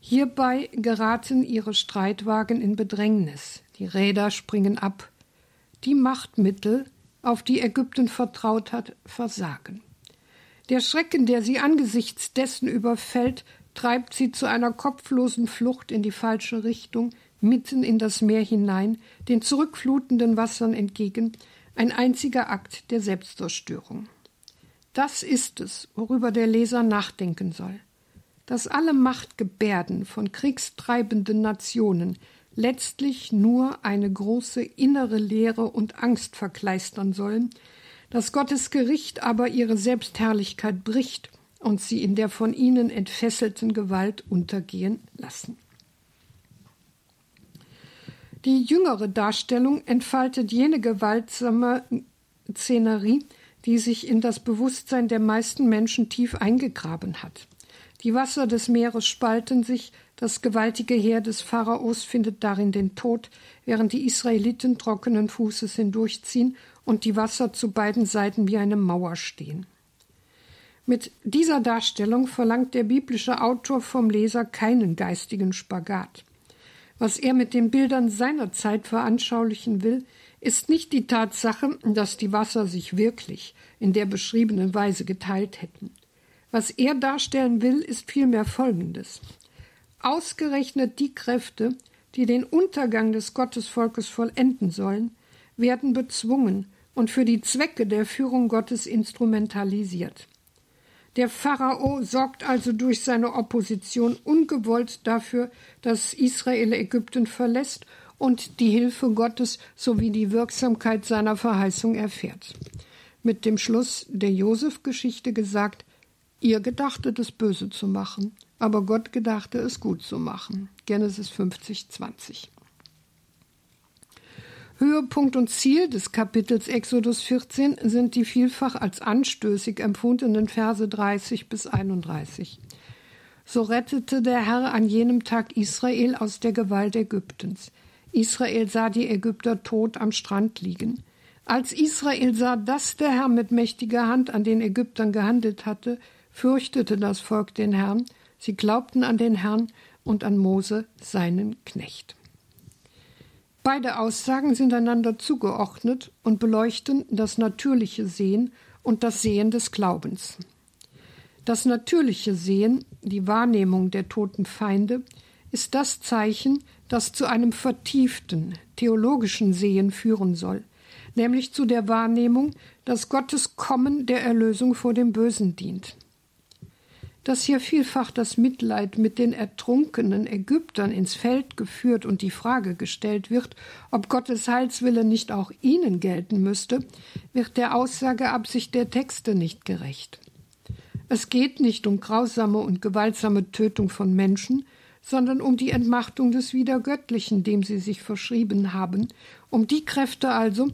Hierbei geraten ihre Streitwagen in Bedrängnis, die Räder springen ab. Die Machtmittel, auf die Ägypten vertraut hat, versagen. Der Schrecken, der sie angesichts dessen überfällt, treibt sie zu einer kopflosen Flucht in die falsche Richtung, mitten in das Meer hinein, den zurückflutenden Wassern entgegen, ein einziger Akt der Selbstzerstörung. Das ist es, worüber der Leser nachdenken soll, dass alle Machtgebärden von kriegstreibenden Nationen letztlich nur eine große innere Leere und Angst verkleistern sollen, dass Gottes Gericht aber ihre Selbstherrlichkeit bricht und sie in der von ihnen entfesselten Gewalt untergehen lassen. Die jüngere Darstellung entfaltet jene gewaltsame Szenerie, die sich in das Bewusstsein der meisten Menschen tief eingegraben hat. Die Wasser des Meeres spalten sich, das gewaltige Heer des Pharaos findet darin den Tod, während die Israeliten trockenen Fußes hindurchziehen und die Wasser zu beiden Seiten wie eine Mauer stehen. Mit dieser Darstellung verlangt der biblische Autor vom Leser keinen geistigen Spagat. Was er mit den Bildern seiner Zeit veranschaulichen will, ist nicht die Tatsache, dass die Wasser sich wirklich in der beschriebenen Weise geteilt hätten. Was er darstellen will, ist vielmehr Folgendes. Ausgerechnet die Kräfte, die den Untergang des Gottesvolkes vollenden sollen, werden bezwungen und für die Zwecke der Führung Gottes instrumentalisiert. Der Pharao sorgt also durch seine Opposition ungewollt dafür, dass Israel Ägypten verlässt und die Hilfe Gottes sowie die Wirksamkeit seiner Verheißung erfährt. Mit dem Schluss der Josef-Geschichte gesagt, ihr gedachtet es böse zu machen, aber Gott gedachte es gut zu machen. Genesis 50, 20. Höhepunkt und Ziel des Kapitels Exodus 14 sind die vielfach als anstößig empfundenen Verse 30 bis 31. So rettete der Herr an jenem Tag Israel aus der Gewalt Ägyptens. Israel sah die Ägypter tot am Strand liegen. Als Israel sah, dass der Herr mit mächtiger Hand an den Ägyptern gehandelt hatte, fürchtete das Volk den Herrn, sie glaubten an den Herrn und an Mose, seinen Knecht. Beide Aussagen sind einander zugeordnet und beleuchten das natürliche Sehen und das Sehen des Glaubens. Das natürliche Sehen, die Wahrnehmung der toten Feinde, ist das Zeichen, das zu einem vertieften theologischen Sehen führen soll, nämlich zu der Wahrnehmung, dass Gottes Kommen der Erlösung vor dem Bösen dient dass hier vielfach das Mitleid mit den ertrunkenen Ägyptern ins Feld geführt und die Frage gestellt wird, ob Gottes Heilswille nicht auch ihnen gelten müsste, wird der Aussageabsicht der Texte nicht gerecht. Es geht nicht um grausame und gewaltsame Tötung von Menschen, sondern um die Entmachtung des Wiedergöttlichen, dem sie sich verschrieben haben, um die Kräfte also,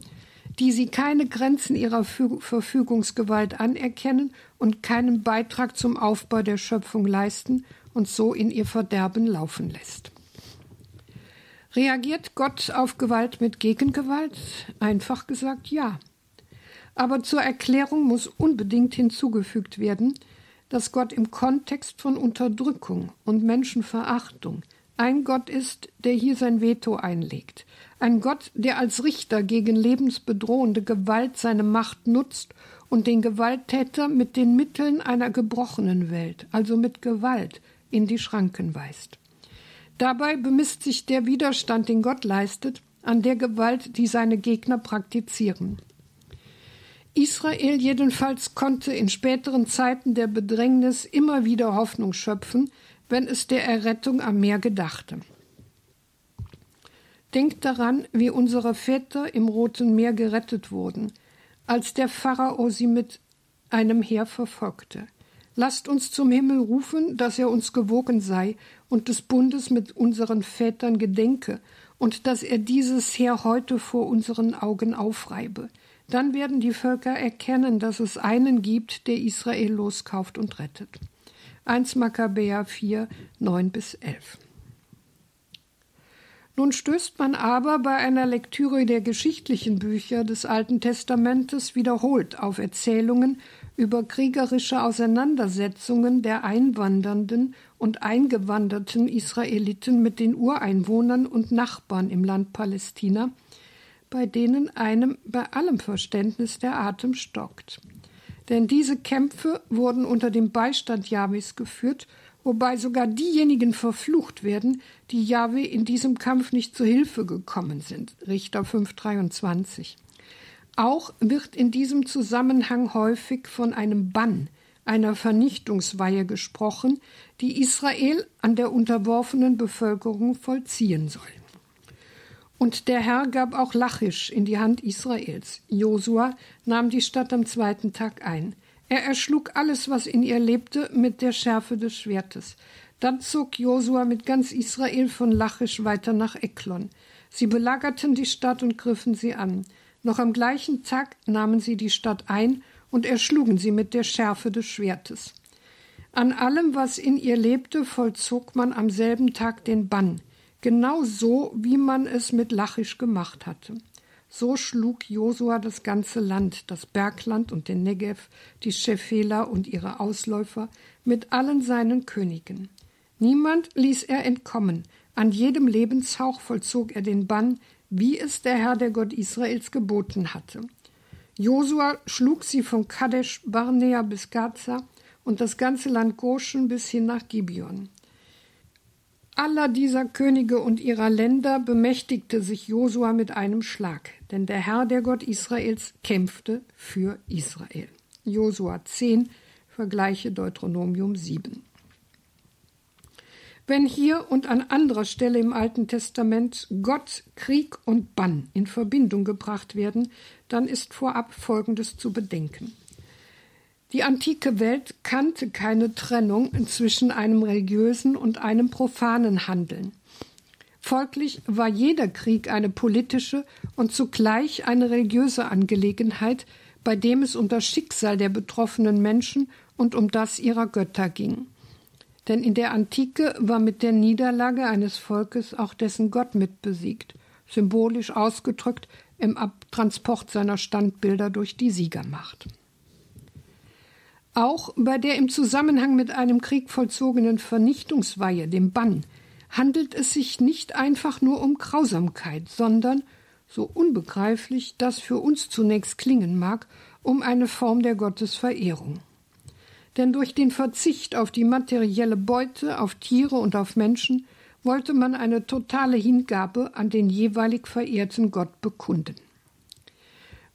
die sie keine Grenzen ihrer Verfügungsgewalt anerkennen und keinen Beitrag zum Aufbau der Schöpfung leisten und so in ihr Verderben laufen lässt. Reagiert Gott auf Gewalt mit Gegengewalt? Einfach gesagt ja. Aber zur Erklärung muss unbedingt hinzugefügt werden, dass Gott im Kontext von Unterdrückung und Menschenverachtung ein Gott ist, der hier sein Veto einlegt. Ein Gott, der als Richter gegen lebensbedrohende Gewalt seine Macht nutzt und den Gewalttäter mit den Mitteln einer gebrochenen Welt, also mit Gewalt, in die Schranken weist. Dabei bemisst sich der Widerstand, den Gott leistet, an der Gewalt, die seine Gegner praktizieren. Israel jedenfalls konnte in späteren Zeiten der Bedrängnis immer wieder Hoffnung schöpfen, wenn es der Errettung am Meer gedachte. Denkt daran, wie unsere Väter im Roten Meer gerettet wurden, als der Pharao sie mit einem Heer verfolgte. Lasst uns zum Himmel rufen, dass er uns gewogen sei und des Bundes mit unseren Vätern gedenke und dass er dieses Heer heute vor unseren Augen aufreibe. Dann werden die Völker erkennen, dass es einen gibt, der Israel loskauft und rettet. 1 Makkabäer 4, 9 bis 11. Nun stößt man aber bei einer Lektüre der geschichtlichen Bücher des Alten Testamentes wiederholt auf Erzählungen über kriegerische Auseinandersetzungen der einwandernden und eingewanderten Israeliten mit den Ureinwohnern und Nachbarn im Land Palästina, bei denen einem bei allem Verständnis der Atem stockt. Denn diese Kämpfe wurden unter dem Beistand Jahwes geführt, wobei sogar diejenigen verflucht werden, die Jahwe in diesem Kampf nicht zu Hilfe gekommen sind. Richter 5,23. Auch wird in diesem Zusammenhang häufig von einem Bann, einer Vernichtungsweihe gesprochen, die Israel an der unterworfenen Bevölkerung vollziehen soll. Und der Herr gab auch Lachisch in die Hand Israels. Josua nahm die Stadt am zweiten Tag ein. Er erschlug alles, was in ihr lebte, mit der Schärfe des Schwertes. Dann zog Josua mit ganz Israel von Lachisch weiter nach Eklon. Sie belagerten die Stadt und griffen sie an. Noch am gleichen Tag nahmen sie die Stadt ein und erschlugen sie mit der Schärfe des Schwertes. An allem, was in ihr lebte, vollzog man am selben Tag den Bann genau so, wie man es mit Lachisch gemacht hatte. So schlug Josua das ganze Land, das Bergland und den Negev, die Schefela und ihre Ausläufer, mit allen seinen Königen. Niemand ließ er entkommen, an jedem Lebenshauch vollzog er den Bann, wie es der Herr der Gott Israels geboten hatte. Josua schlug sie von Kadesh Barnea bis Gaza und das ganze Land Goshen bis hin nach Gibeon aller dieser Könige und ihrer Länder bemächtigte sich Josua mit einem Schlag, denn der Herr, der Gott Israels, kämpfte für Israel. Josua 10, Vergleiche Deuteronomium 7. Wenn hier und an anderer Stelle im Alten Testament Gott, Krieg und Bann in Verbindung gebracht werden, dann ist vorab Folgendes zu bedenken. Die antike Welt kannte keine Trennung zwischen einem religiösen und einem profanen Handeln. Folglich war jeder Krieg eine politische und zugleich eine religiöse Angelegenheit, bei dem es um das Schicksal der betroffenen Menschen und um das ihrer Götter ging. Denn in der Antike war mit der Niederlage eines Volkes auch dessen Gott mitbesiegt, symbolisch ausgedrückt im Abtransport seiner Standbilder durch die Siegermacht. Auch bei der im Zusammenhang mit einem Krieg vollzogenen Vernichtungsweihe, dem Bann, handelt es sich nicht einfach nur um Grausamkeit, sondern, so unbegreiflich das für uns zunächst klingen mag, um eine Form der Gottesverehrung. Denn durch den Verzicht auf die materielle Beute, auf Tiere und auf Menschen wollte man eine totale Hingabe an den jeweilig verehrten Gott bekunden.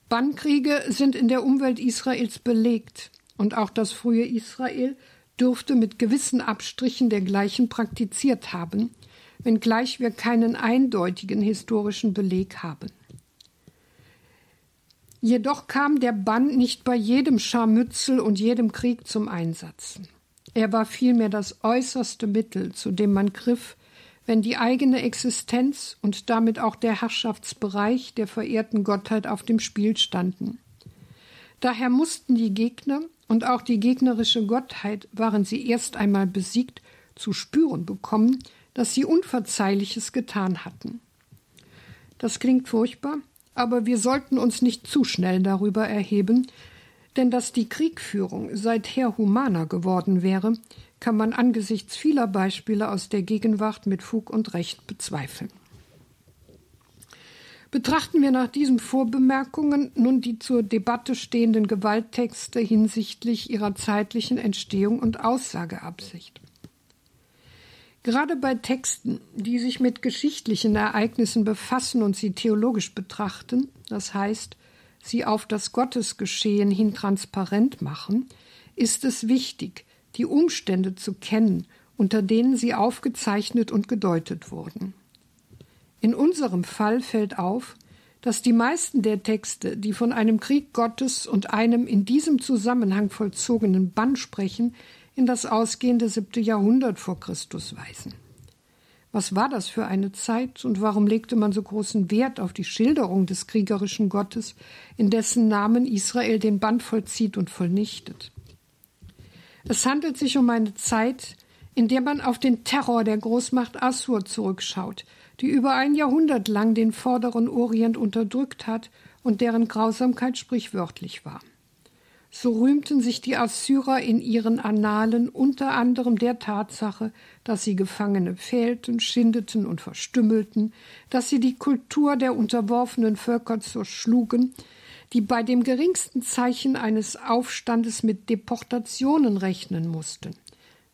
Bannkriege sind in der Umwelt Israels belegt, und auch das frühe Israel dürfte mit gewissen Abstrichen dergleichen praktiziert haben, wenngleich wir keinen eindeutigen historischen Beleg haben. Jedoch kam der Bann nicht bei jedem Scharmützel und jedem Krieg zum Einsatz. Er war vielmehr das äußerste Mittel, zu dem man griff, wenn die eigene Existenz und damit auch der Herrschaftsbereich der verehrten Gottheit auf dem Spiel standen. Daher mussten die Gegner und auch die gegnerische Gottheit waren sie erst einmal besiegt, zu spüren bekommen, dass sie Unverzeihliches getan hatten. Das klingt furchtbar, aber wir sollten uns nicht zu schnell darüber erheben, Denn dass die Kriegführung seither humaner geworden wäre, kann man angesichts vieler Beispiele aus der Gegenwart mit Fug und Recht bezweifeln. Betrachten wir nach diesen Vorbemerkungen nun die zur Debatte stehenden Gewalttexte hinsichtlich ihrer zeitlichen Entstehung und Aussageabsicht. Gerade bei Texten, die sich mit geschichtlichen Ereignissen befassen und sie theologisch betrachten, das heißt, sie auf das Gottesgeschehen hin transparent machen, ist es wichtig, die Umstände zu kennen, unter denen sie aufgezeichnet und gedeutet wurden. In unserem Fall fällt auf, dass die meisten der Texte, die von einem Krieg Gottes und einem in diesem Zusammenhang vollzogenen Bann sprechen, in das ausgehende siebte Jahrhundert vor Christus weisen. Was war das für eine Zeit und warum legte man so großen Wert auf die Schilderung des kriegerischen Gottes, in dessen Namen Israel den Band vollzieht und vollnichtet? Es handelt sich um eine Zeit, in der man auf den Terror der Großmacht Assur zurückschaut, die über ein Jahrhundert lang den vorderen Orient unterdrückt hat und deren Grausamkeit sprichwörtlich war. So rühmten sich die Assyrer in ihren Annalen unter anderem der Tatsache, dass sie Gefangene pfählten, schindeten und verstümmelten, dass sie die Kultur der unterworfenen Völker zerschlugen, die bei dem geringsten Zeichen eines Aufstandes mit Deportationen rechnen mussten,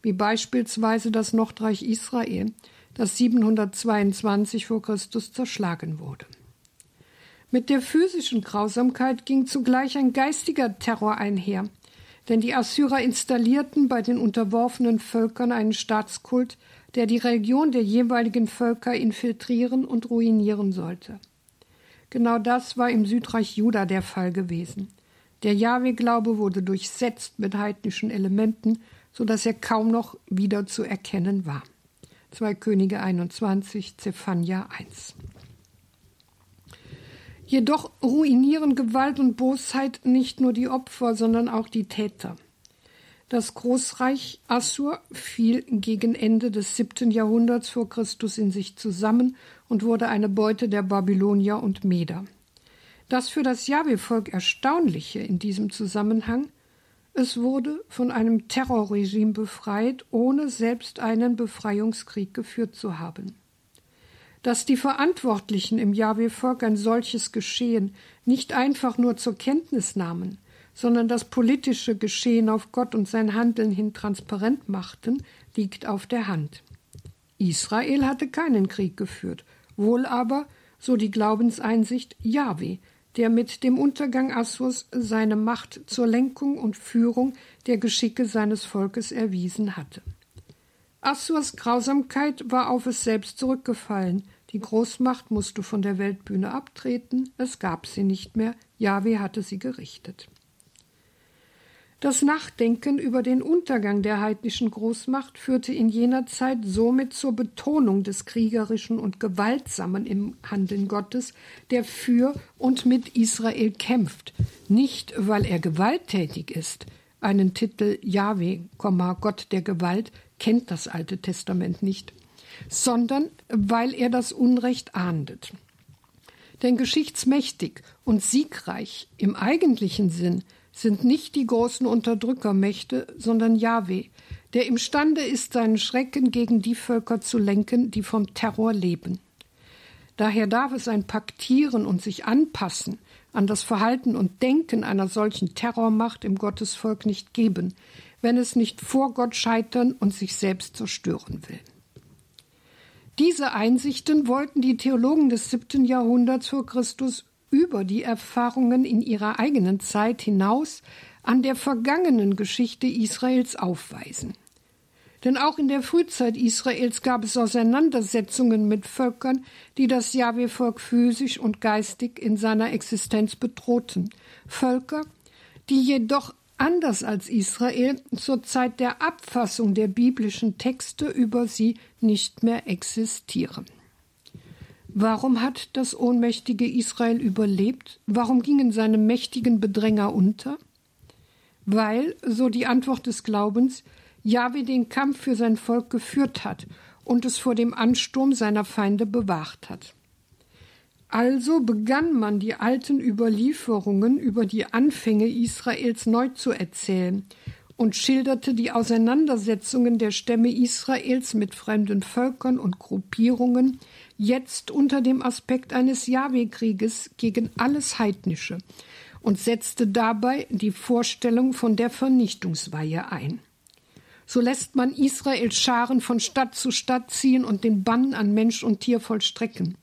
wie beispielsweise das Nordreich Israel, das 722 vor Christus zerschlagen wurde. Mit der physischen Grausamkeit ging zugleich ein geistiger Terror einher, denn die Assyrer installierten bei den unterworfenen Völkern einen Staatskult, der die Religion der jeweiligen Völker infiltrieren und ruinieren sollte. Genau das war im Südreich Juda der Fall gewesen. Der Jahwe-Glaube wurde durchsetzt mit heidnischen Elementen, so dass er kaum noch wieder zu erkennen war. 2 Könige 21, Zephania 1. Jedoch ruinieren Gewalt und Bosheit nicht nur die Opfer, sondern auch die Täter. Das Großreich Assur fiel gegen Ende des siebten Jahrhunderts vor Christus in sich zusammen und wurde eine Beute der Babylonier und Meder. Das für das Jahwe-Volk Erstaunliche in diesem Zusammenhang es wurde von einem Terrorregime befreit, ohne selbst einen Befreiungskrieg geführt zu haben. Dass die Verantwortlichen im Jahwe-Volk ein solches Geschehen nicht einfach nur zur Kenntnis nahmen, sondern das politische Geschehen auf Gott und sein Handeln hin transparent machten, liegt auf der Hand. Israel hatte keinen Krieg geführt, wohl aber, so die Glaubenseinsicht, Jahwe, der mit dem Untergang Assurs seine Macht zur Lenkung und Führung der Geschicke seines Volkes erwiesen hatte. Assurs Grausamkeit war auf es selbst zurückgefallen. Die Großmacht musste von der Weltbühne abtreten, es gab sie nicht mehr, Jahwe hatte sie gerichtet. Das Nachdenken über den Untergang der heidnischen Großmacht führte in jener Zeit somit zur Betonung des kriegerischen und gewaltsamen im Handeln Gottes, der für und mit Israel kämpft, nicht weil er gewalttätig ist. Einen Titel Yahweh, Gott der Gewalt kennt das Alte Testament nicht, sondern weil er das Unrecht ahndet. Denn geschichtsmächtig und siegreich im eigentlichen Sinn sind nicht die großen Unterdrückermächte, sondern Jahwe, der imstande ist, seinen Schrecken gegen die Völker zu lenken, die vom Terror leben. Daher darf es ein Paktieren und sich anpassen an das Verhalten und Denken einer solchen Terrormacht im Gottesvolk nicht geben, wenn es nicht vor Gott scheitern und sich selbst zerstören will. Diese Einsichten wollten die Theologen des siebten Jahrhunderts vor Christus über die Erfahrungen in ihrer eigenen Zeit hinaus an der vergangenen Geschichte Israels aufweisen. Denn auch in der Frühzeit Israels gab es Auseinandersetzungen mit Völkern, die das Jahwe-Volk physisch und geistig in seiner Existenz bedrohten. Völker, die jedoch anders als Israel zur Zeit der Abfassung der biblischen Texte über sie nicht mehr existieren. Warum hat das ohnmächtige Israel überlebt? Warum gingen seine mächtigen Bedränger unter? Weil, so die Antwort des Glaubens, Jahwe den Kampf für sein Volk geführt hat und es vor dem Ansturm seiner Feinde bewahrt hat. Also begann man die alten Überlieferungen über die Anfänge Israels neu zu erzählen und schilderte die Auseinandersetzungen der Stämme Israels mit fremden Völkern und Gruppierungen, jetzt unter dem Aspekt eines Jahwe-Krieges gegen alles Heidnische und setzte dabei die Vorstellung von der Vernichtungsweihe ein. So lässt man Israels Scharen von Stadt zu Stadt ziehen und den Bann an Mensch und Tier vollstrecken.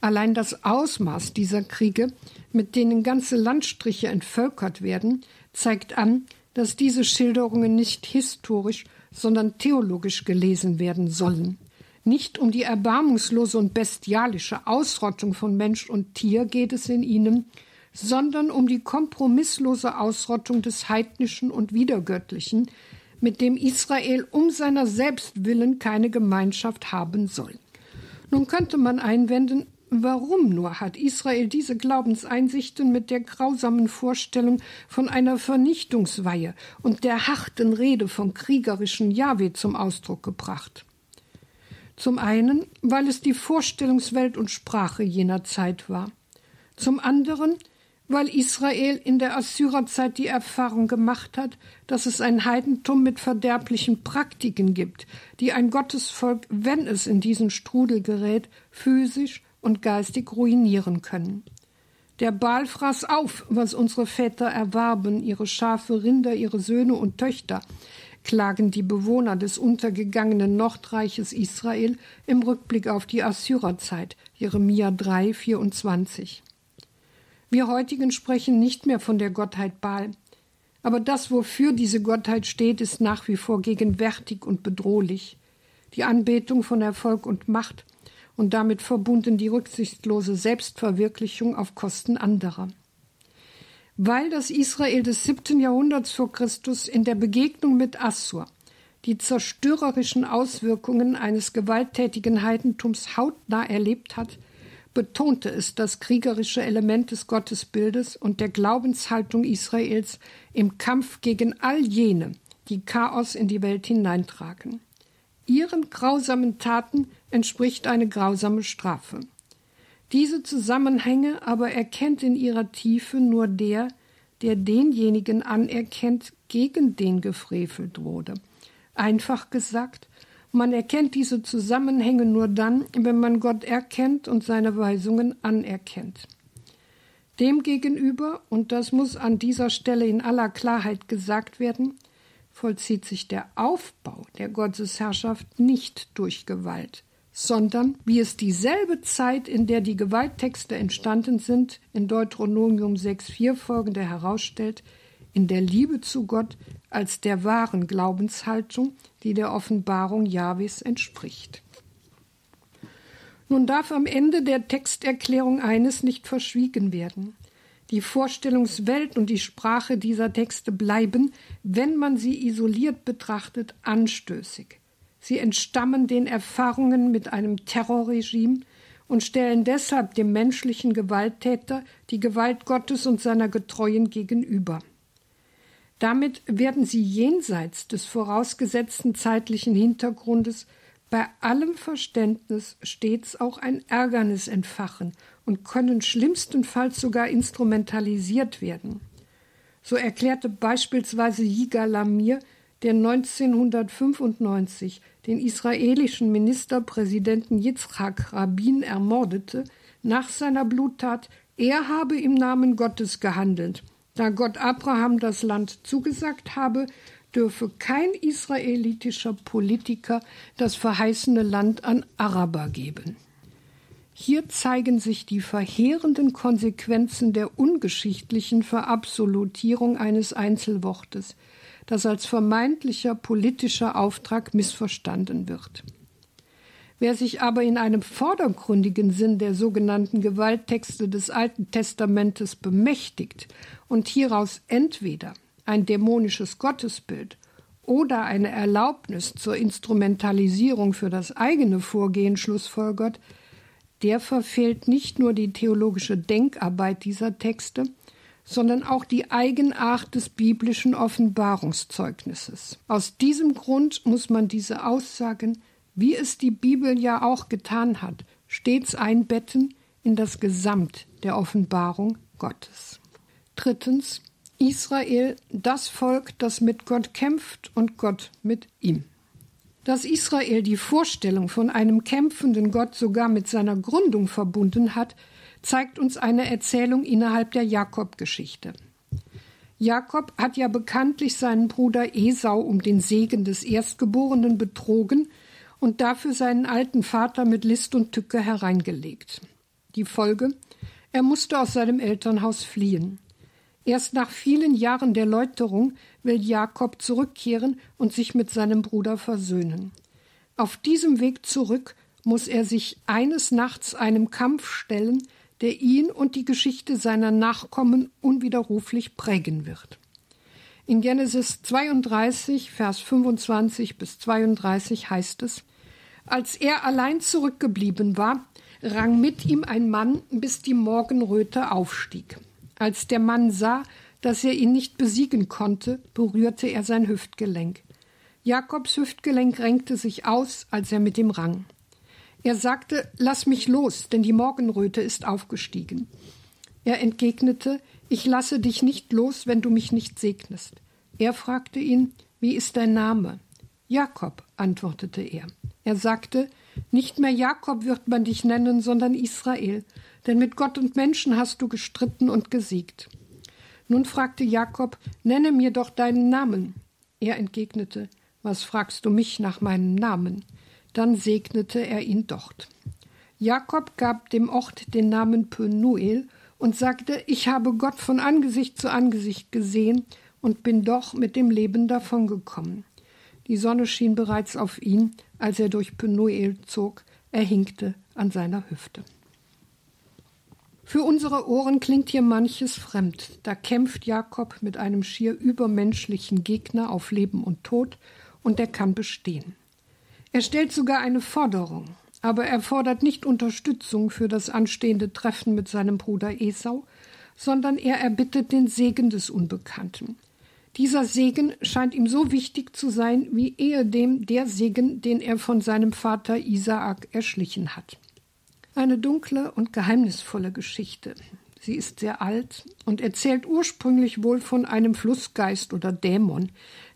Allein das Ausmaß dieser Kriege, mit denen ganze Landstriche entvölkert werden, zeigt an, dass diese Schilderungen nicht historisch, sondern theologisch gelesen werden sollen. Nicht um die erbarmungslose und bestialische Ausrottung von Mensch und Tier geht es in ihnen, sondern um die kompromisslose Ausrottung des Heidnischen und Wiedergöttlichen, mit dem Israel um seiner selbst willen keine Gemeinschaft haben soll. Nun könnte man einwenden, Warum nur hat Israel diese Glaubenseinsichten mit der grausamen Vorstellung von einer Vernichtungsweihe und der harten Rede vom kriegerischen Jahwe zum Ausdruck gebracht? Zum einen, weil es die Vorstellungswelt und Sprache jener Zeit war. Zum anderen, weil Israel in der Assyrerzeit die Erfahrung gemacht hat, dass es ein Heidentum mit verderblichen Praktiken gibt, die ein Gottesvolk, wenn es in diesen Strudel gerät, physisch und geistig ruinieren können. Der Baal fraß auf, was unsere Väter erwarben, ihre Schafe, Rinder, ihre Söhne und Töchter, klagen die Bewohner des untergegangenen Nordreiches Israel im Rückblick auf die Assyrerzeit, Jeremia 3, 24. Wir heutigen sprechen nicht mehr von der Gottheit Baal, aber das, wofür diese Gottheit steht, ist nach wie vor gegenwärtig und bedrohlich. Die Anbetung von Erfolg und Macht, und damit verbunden die rücksichtslose Selbstverwirklichung auf Kosten anderer. Weil das Israel des siebten Jahrhunderts vor Christus in der Begegnung mit Assur die zerstörerischen Auswirkungen eines gewalttätigen Heidentums hautnah erlebt hat, betonte es das kriegerische Element des Gottesbildes und der Glaubenshaltung Israels im Kampf gegen all jene, die Chaos in die Welt hineintragen. Ihren grausamen Taten entspricht eine grausame Strafe. Diese Zusammenhänge aber erkennt in ihrer Tiefe nur der, der denjenigen anerkennt, gegen den gefrevelt wurde. Einfach gesagt, man erkennt diese Zusammenhänge nur dann, wenn man Gott erkennt und seine Weisungen anerkennt. Demgegenüber, und das muss an dieser Stelle in aller Klarheit gesagt werden, vollzieht sich der Aufbau der Gottesherrschaft nicht durch Gewalt, sondern wie es dieselbe Zeit, in der die Gewalttexte entstanden sind, in Deuteronomium 6,4 folgende herausstellt, in der Liebe zu Gott als der wahren Glaubenshaltung, die der Offenbarung Jahwes entspricht. Nun darf am Ende der Texterklärung eines nicht verschwiegen werden. Die Vorstellungswelt und die Sprache dieser Texte bleiben, wenn man sie isoliert betrachtet, anstößig. Sie entstammen den Erfahrungen mit einem Terrorregime und stellen deshalb dem menschlichen Gewalttäter die Gewalt Gottes und seiner Getreuen gegenüber. Damit werden sie jenseits des vorausgesetzten zeitlichen Hintergrundes bei allem Verständnis stets auch ein Ärgernis entfachen und können schlimmstenfalls sogar instrumentalisiert werden. So erklärte beispielsweise Yigal Lamir, der 1995 den israelischen Ministerpräsidenten Yitzhak Rabin ermordete, nach seiner Bluttat, er habe im Namen Gottes gehandelt. Da Gott Abraham das Land zugesagt habe, dürfe kein israelitischer Politiker das verheißene Land an Araber geben. Hier zeigen sich die verheerenden Konsequenzen der ungeschichtlichen Verabsolutierung eines Einzelwortes, das als vermeintlicher politischer Auftrag missverstanden wird. Wer sich aber in einem vordergründigen Sinn der sogenannten Gewalttexte des Alten Testamentes bemächtigt und hieraus entweder ein dämonisches Gottesbild oder eine Erlaubnis zur Instrumentalisierung für das eigene Vorgehen schlussfolgert, der verfehlt nicht nur die theologische Denkarbeit dieser Texte, sondern auch die Eigenart des biblischen Offenbarungszeugnisses. Aus diesem Grund muss man diese Aussagen, wie es die Bibel ja auch getan hat, stets einbetten in das Gesamt der Offenbarung Gottes. Drittens, Israel, das Volk, das mit Gott kämpft und Gott mit ihm. Dass Israel die Vorstellung von einem kämpfenden Gott sogar mit seiner Gründung verbunden hat, zeigt uns eine Erzählung innerhalb der Jakob-Geschichte. Jakob hat ja bekanntlich seinen Bruder Esau um den Segen des Erstgeborenen betrogen und dafür seinen alten Vater mit List und Tücke hereingelegt. Die Folge? Er musste aus seinem Elternhaus fliehen. Erst nach vielen Jahren der Läuterung will Jakob zurückkehren und sich mit seinem Bruder versöhnen. Auf diesem Weg zurück muss er sich eines Nachts einem Kampf stellen, der ihn und die Geschichte seiner Nachkommen unwiderruflich prägen wird. In Genesis 32, Vers 25 bis 32 heißt es, als er allein zurückgeblieben war, rang mit ihm ein Mann, bis die Morgenröte aufstieg. Als der Mann sah, dass er ihn nicht besiegen konnte, berührte er sein Hüftgelenk. Jakobs Hüftgelenk renkte sich aus, als er mit ihm rang. Er sagte, Lass mich los, denn die Morgenröte ist aufgestiegen. Er entgegnete, Ich lasse dich nicht los, wenn du mich nicht segnest. Er fragte ihn, Wie ist dein Name? Jakob, antwortete er. Er sagte, Nicht mehr Jakob wird man dich nennen, sondern Israel, denn mit Gott und Menschen hast du gestritten und gesiegt. Nun fragte Jakob, nenne mir doch deinen Namen. Er entgegnete, was fragst du mich nach meinem Namen? Dann segnete er ihn dort. Jakob gab dem Ort den Namen Penuel und sagte, ich habe Gott von Angesicht zu Angesicht gesehen und bin doch mit dem Leben davongekommen. Die Sonne schien bereits auf ihn, als er durch Penuel zog, er hinkte an seiner Hüfte. Für unsere Ohren klingt hier manches fremd. Da kämpft Jakob mit einem schier übermenschlichen Gegner auf Leben und Tod und er kann bestehen. Er stellt sogar eine Forderung, aber er fordert nicht Unterstützung für das anstehende Treffen mit seinem Bruder Esau, sondern er erbittet den Segen des Unbekannten. Dieser Segen scheint ihm so wichtig zu sein wie ehedem der Segen, den er von seinem Vater Isaak erschlichen hat. Eine dunkle und geheimnisvolle Geschichte. Sie ist sehr alt und erzählt ursprünglich wohl von einem Flussgeist oder Dämon,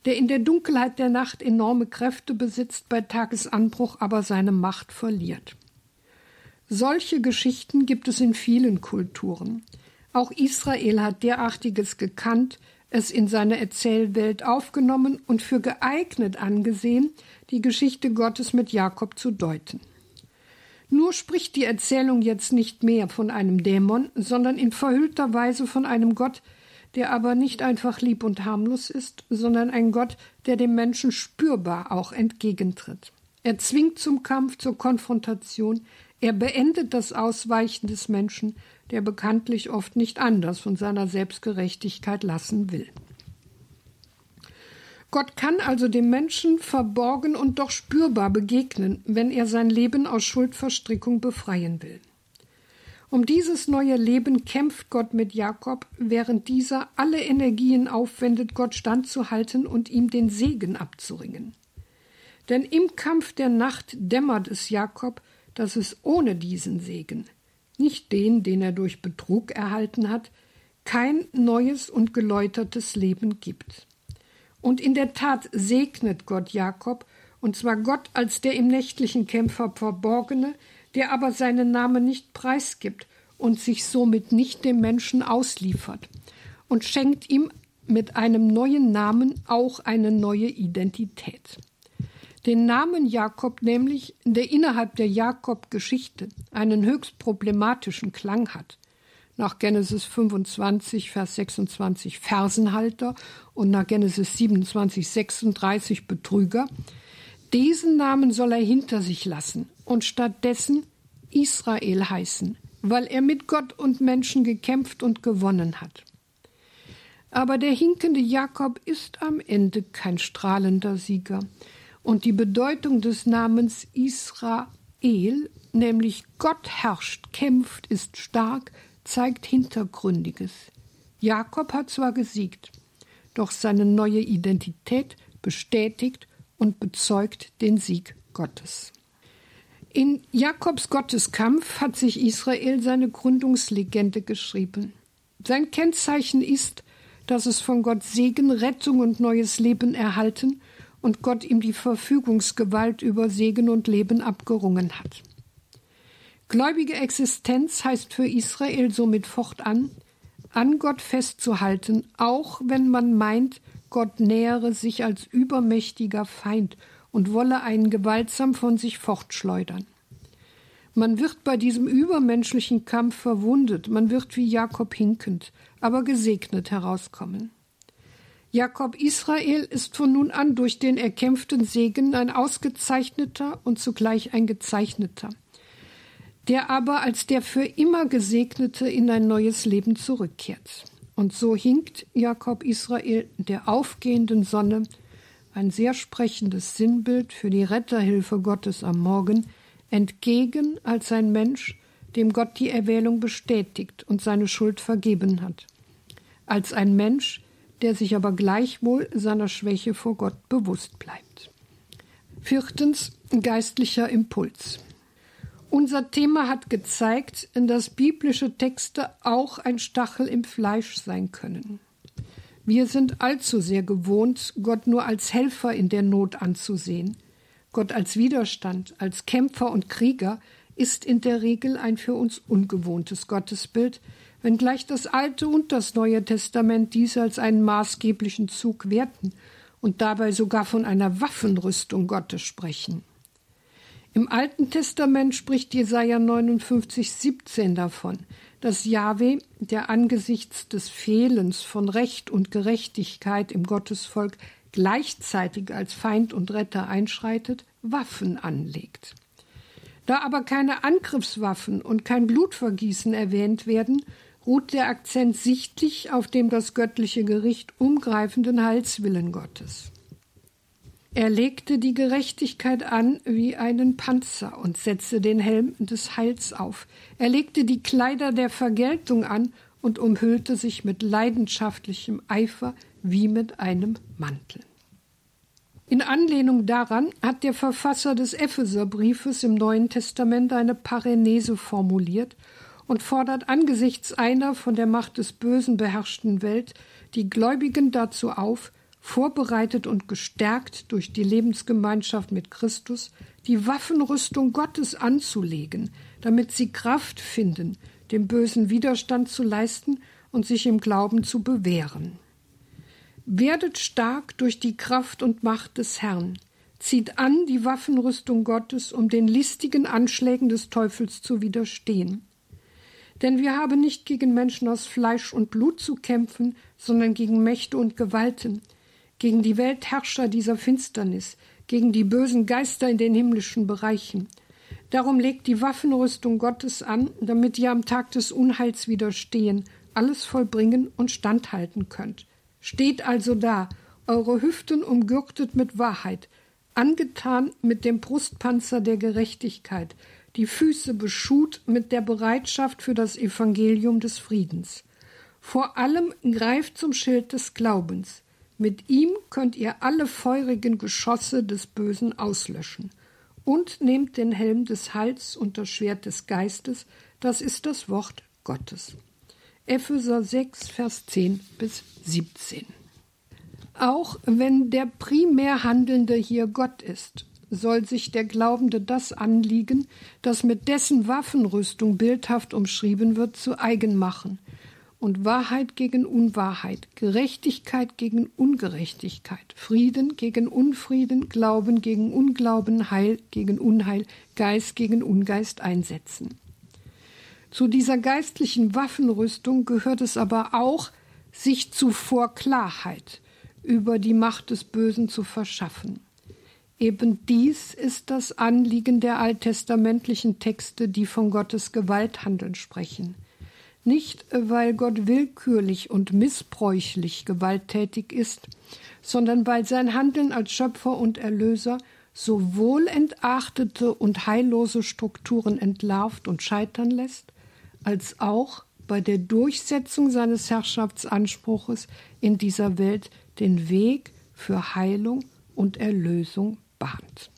der in der Dunkelheit der Nacht enorme Kräfte besitzt, bei Tagesanbruch aber seine Macht verliert. Solche Geschichten gibt es in vielen Kulturen. Auch Israel hat derartiges gekannt, es in seine Erzählwelt aufgenommen und für geeignet angesehen, die Geschichte Gottes mit Jakob zu deuten. Nur spricht die Erzählung jetzt nicht mehr von einem Dämon, sondern in verhüllter Weise von einem Gott, der aber nicht einfach lieb und harmlos ist, sondern ein Gott, der dem Menschen spürbar auch entgegentritt. Er zwingt zum Kampf, zur Konfrontation, er beendet das Ausweichen des Menschen, der bekanntlich oft nicht anders von seiner Selbstgerechtigkeit lassen will. Gott kann also dem Menschen verborgen und doch spürbar begegnen, wenn er sein Leben aus Schuldverstrickung befreien will. Um dieses neue Leben kämpft Gott mit Jakob, während dieser alle Energien aufwendet, Gott standzuhalten und ihm den Segen abzuringen. Denn im Kampf der Nacht dämmert es Jakob, dass es ohne diesen Segen, nicht den, den er durch Betrug erhalten hat, kein neues und geläutertes Leben gibt. Und in der Tat segnet Gott Jakob, und zwar Gott als der im nächtlichen Kämpfer Verborgene, der aber seinen Namen nicht preisgibt und sich somit nicht dem Menschen ausliefert, und schenkt ihm mit einem neuen Namen auch eine neue Identität. Den Namen Jakob nämlich, der innerhalb der Jakob-Geschichte einen höchst problematischen Klang hat, nach Genesis 25, Vers 26 Fersenhalter und nach Genesis 27, 36 Betrüger. Diesen Namen soll er hinter sich lassen und stattdessen Israel heißen, weil er mit Gott und Menschen gekämpft und gewonnen hat. Aber der hinkende Jakob ist am Ende kein strahlender Sieger. Und die Bedeutung des Namens Israel, nämlich Gott herrscht, kämpft, ist stark, zeigt Hintergründiges. Jakob hat zwar gesiegt, doch seine neue Identität bestätigt und bezeugt den Sieg Gottes. In Jakobs Gotteskampf hat sich Israel seine Gründungslegende geschrieben. Sein Kennzeichen ist, dass es von Gott Segen, Rettung und neues Leben erhalten und Gott ihm die Verfügungsgewalt über Segen und Leben abgerungen hat. Gläubige Existenz heißt für Israel somit fortan, an Gott festzuhalten, auch wenn man meint, Gott nähere sich als übermächtiger Feind und wolle einen gewaltsam von sich fortschleudern. Man wird bei diesem übermenschlichen Kampf verwundet, man wird wie Jakob hinkend, aber gesegnet herauskommen. Jakob Israel ist von nun an durch den erkämpften Segen ein ausgezeichneter und zugleich ein gezeichneter, der aber als der für immer Gesegnete in ein neues Leben zurückkehrt. Und so hinkt Jakob Israel der aufgehenden Sonne, ein sehr sprechendes Sinnbild für die Retterhilfe Gottes am Morgen, entgegen als ein Mensch, dem Gott die Erwählung bestätigt und seine Schuld vergeben hat, als ein Mensch, der sich aber gleichwohl seiner Schwäche vor Gott bewusst bleibt. Viertens geistlicher Impuls. Unser Thema hat gezeigt, dass biblische Texte auch ein Stachel im Fleisch sein können. Wir sind allzu sehr gewohnt, Gott nur als Helfer in der Not anzusehen. Gott als Widerstand, als Kämpfer und Krieger ist in der Regel ein für uns ungewohntes Gottesbild, wenngleich das Alte und das Neue Testament dies als einen maßgeblichen Zug werten und dabei sogar von einer Waffenrüstung Gottes sprechen. Im Alten Testament spricht Jesaja 59, 17 davon, dass Jahwe, der angesichts des Fehlens von Recht und Gerechtigkeit im Gottesvolk gleichzeitig als Feind und Retter einschreitet, Waffen anlegt. Da aber keine Angriffswaffen und kein Blutvergießen erwähnt werden, ruht der Akzent sichtlich auf dem das göttliche Gericht umgreifenden Heilswillen Gottes. Er legte die Gerechtigkeit an wie einen Panzer und setzte den Helm des Heils auf. Er legte die Kleider der Vergeltung an und umhüllte sich mit leidenschaftlichem Eifer wie mit einem Mantel. In Anlehnung daran hat der Verfasser des Epheserbriefes im Neuen Testament eine Parenese formuliert und fordert angesichts einer von der Macht des Bösen beherrschten Welt die Gläubigen dazu auf, vorbereitet und gestärkt durch die Lebensgemeinschaft mit Christus, die Waffenrüstung Gottes anzulegen, damit sie Kraft finden, dem bösen Widerstand zu leisten und sich im Glauben zu bewähren. Werdet stark durch die Kraft und Macht des Herrn, zieht an die Waffenrüstung Gottes, um den listigen Anschlägen des Teufels zu widerstehen. Denn wir haben nicht gegen Menschen aus Fleisch und Blut zu kämpfen, sondern gegen Mächte und Gewalten, gegen die Weltherrscher dieser Finsternis, gegen die bösen Geister in den himmlischen Bereichen. Darum legt die Waffenrüstung Gottes an, damit ihr am Tag des Unheils widerstehen, alles vollbringen und standhalten könnt. Steht also da, eure Hüften umgürtet mit Wahrheit, angetan mit dem Brustpanzer der Gerechtigkeit, die Füße beschut mit der Bereitschaft für das Evangelium des Friedens. Vor allem greift zum Schild des Glaubens. Mit ihm könnt ihr alle feurigen Geschosse des Bösen auslöschen. Und nehmt den Helm des Heils und das Schwert des Geistes, das ist das Wort Gottes. Epheser 6, Vers 10 bis 17. Auch wenn der primär Handelnde hier Gott ist, soll sich der Glaubende das anliegen, das mit dessen Waffenrüstung bildhaft umschrieben wird, zu eigen machen – und Wahrheit gegen Unwahrheit, Gerechtigkeit gegen Ungerechtigkeit, Frieden gegen Unfrieden, Glauben gegen Unglauben, Heil gegen Unheil, Geist gegen Ungeist einsetzen. Zu dieser geistlichen Waffenrüstung gehört es aber auch, sich zuvor Klarheit über die Macht des Bösen zu verschaffen. Eben dies ist das Anliegen der alttestamentlichen Texte, die von Gottes Gewalthandeln sprechen – nicht weil Gott willkürlich und missbräuchlich gewalttätig ist, sondern weil sein Handeln als Schöpfer und Erlöser sowohl entachtete und heillose Strukturen entlarvt und scheitern lässt, als auch bei der Durchsetzung seines Herrschaftsanspruches in dieser Welt den Weg für Heilung und Erlösung bahnt.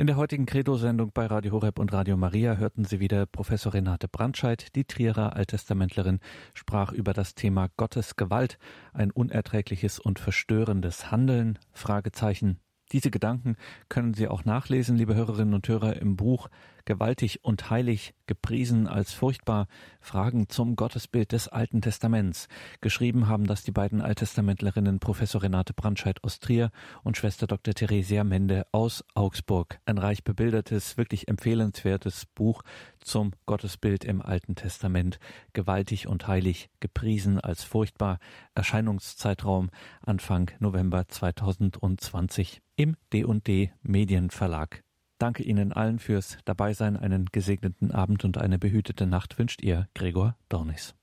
In der heutigen Credo-Sendung bei Radio Horeb und Radio Maria hörten Sie wieder Professor Renate Brandscheid, die Trierer Alttestamentlerin, sprach über das Thema Gottes Gewalt, ein unerträgliches und verstörendes Handeln, Fragezeichen. Diese Gedanken können Sie auch nachlesen, liebe Hörerinnen und Hörer, im Buch Gewaltig und heilig, gepriesen als furchtbar, Fragen zum Gottesbild des Alten Testaments. Geschrieben haben das die beiden Alttestamentlerinnen Professor Renate Brandscheid aus Trier und Schwester Dr. Theresia Mende aus Augsburg. Ein reich bebildertes, wirklich empfehlenswertes Buch zum Gottesbild im Alten Testament. Gewaltig und heilig, gepriesen als furchtbar. Erscheinungszeitraum Anfang November 2020 im D&D Medienverlag. Danke Ihnen allen fürs Dabeisein. Einen gesegneten Abend und eine behütete Nacht wünscht Ihr Gregor Dornis.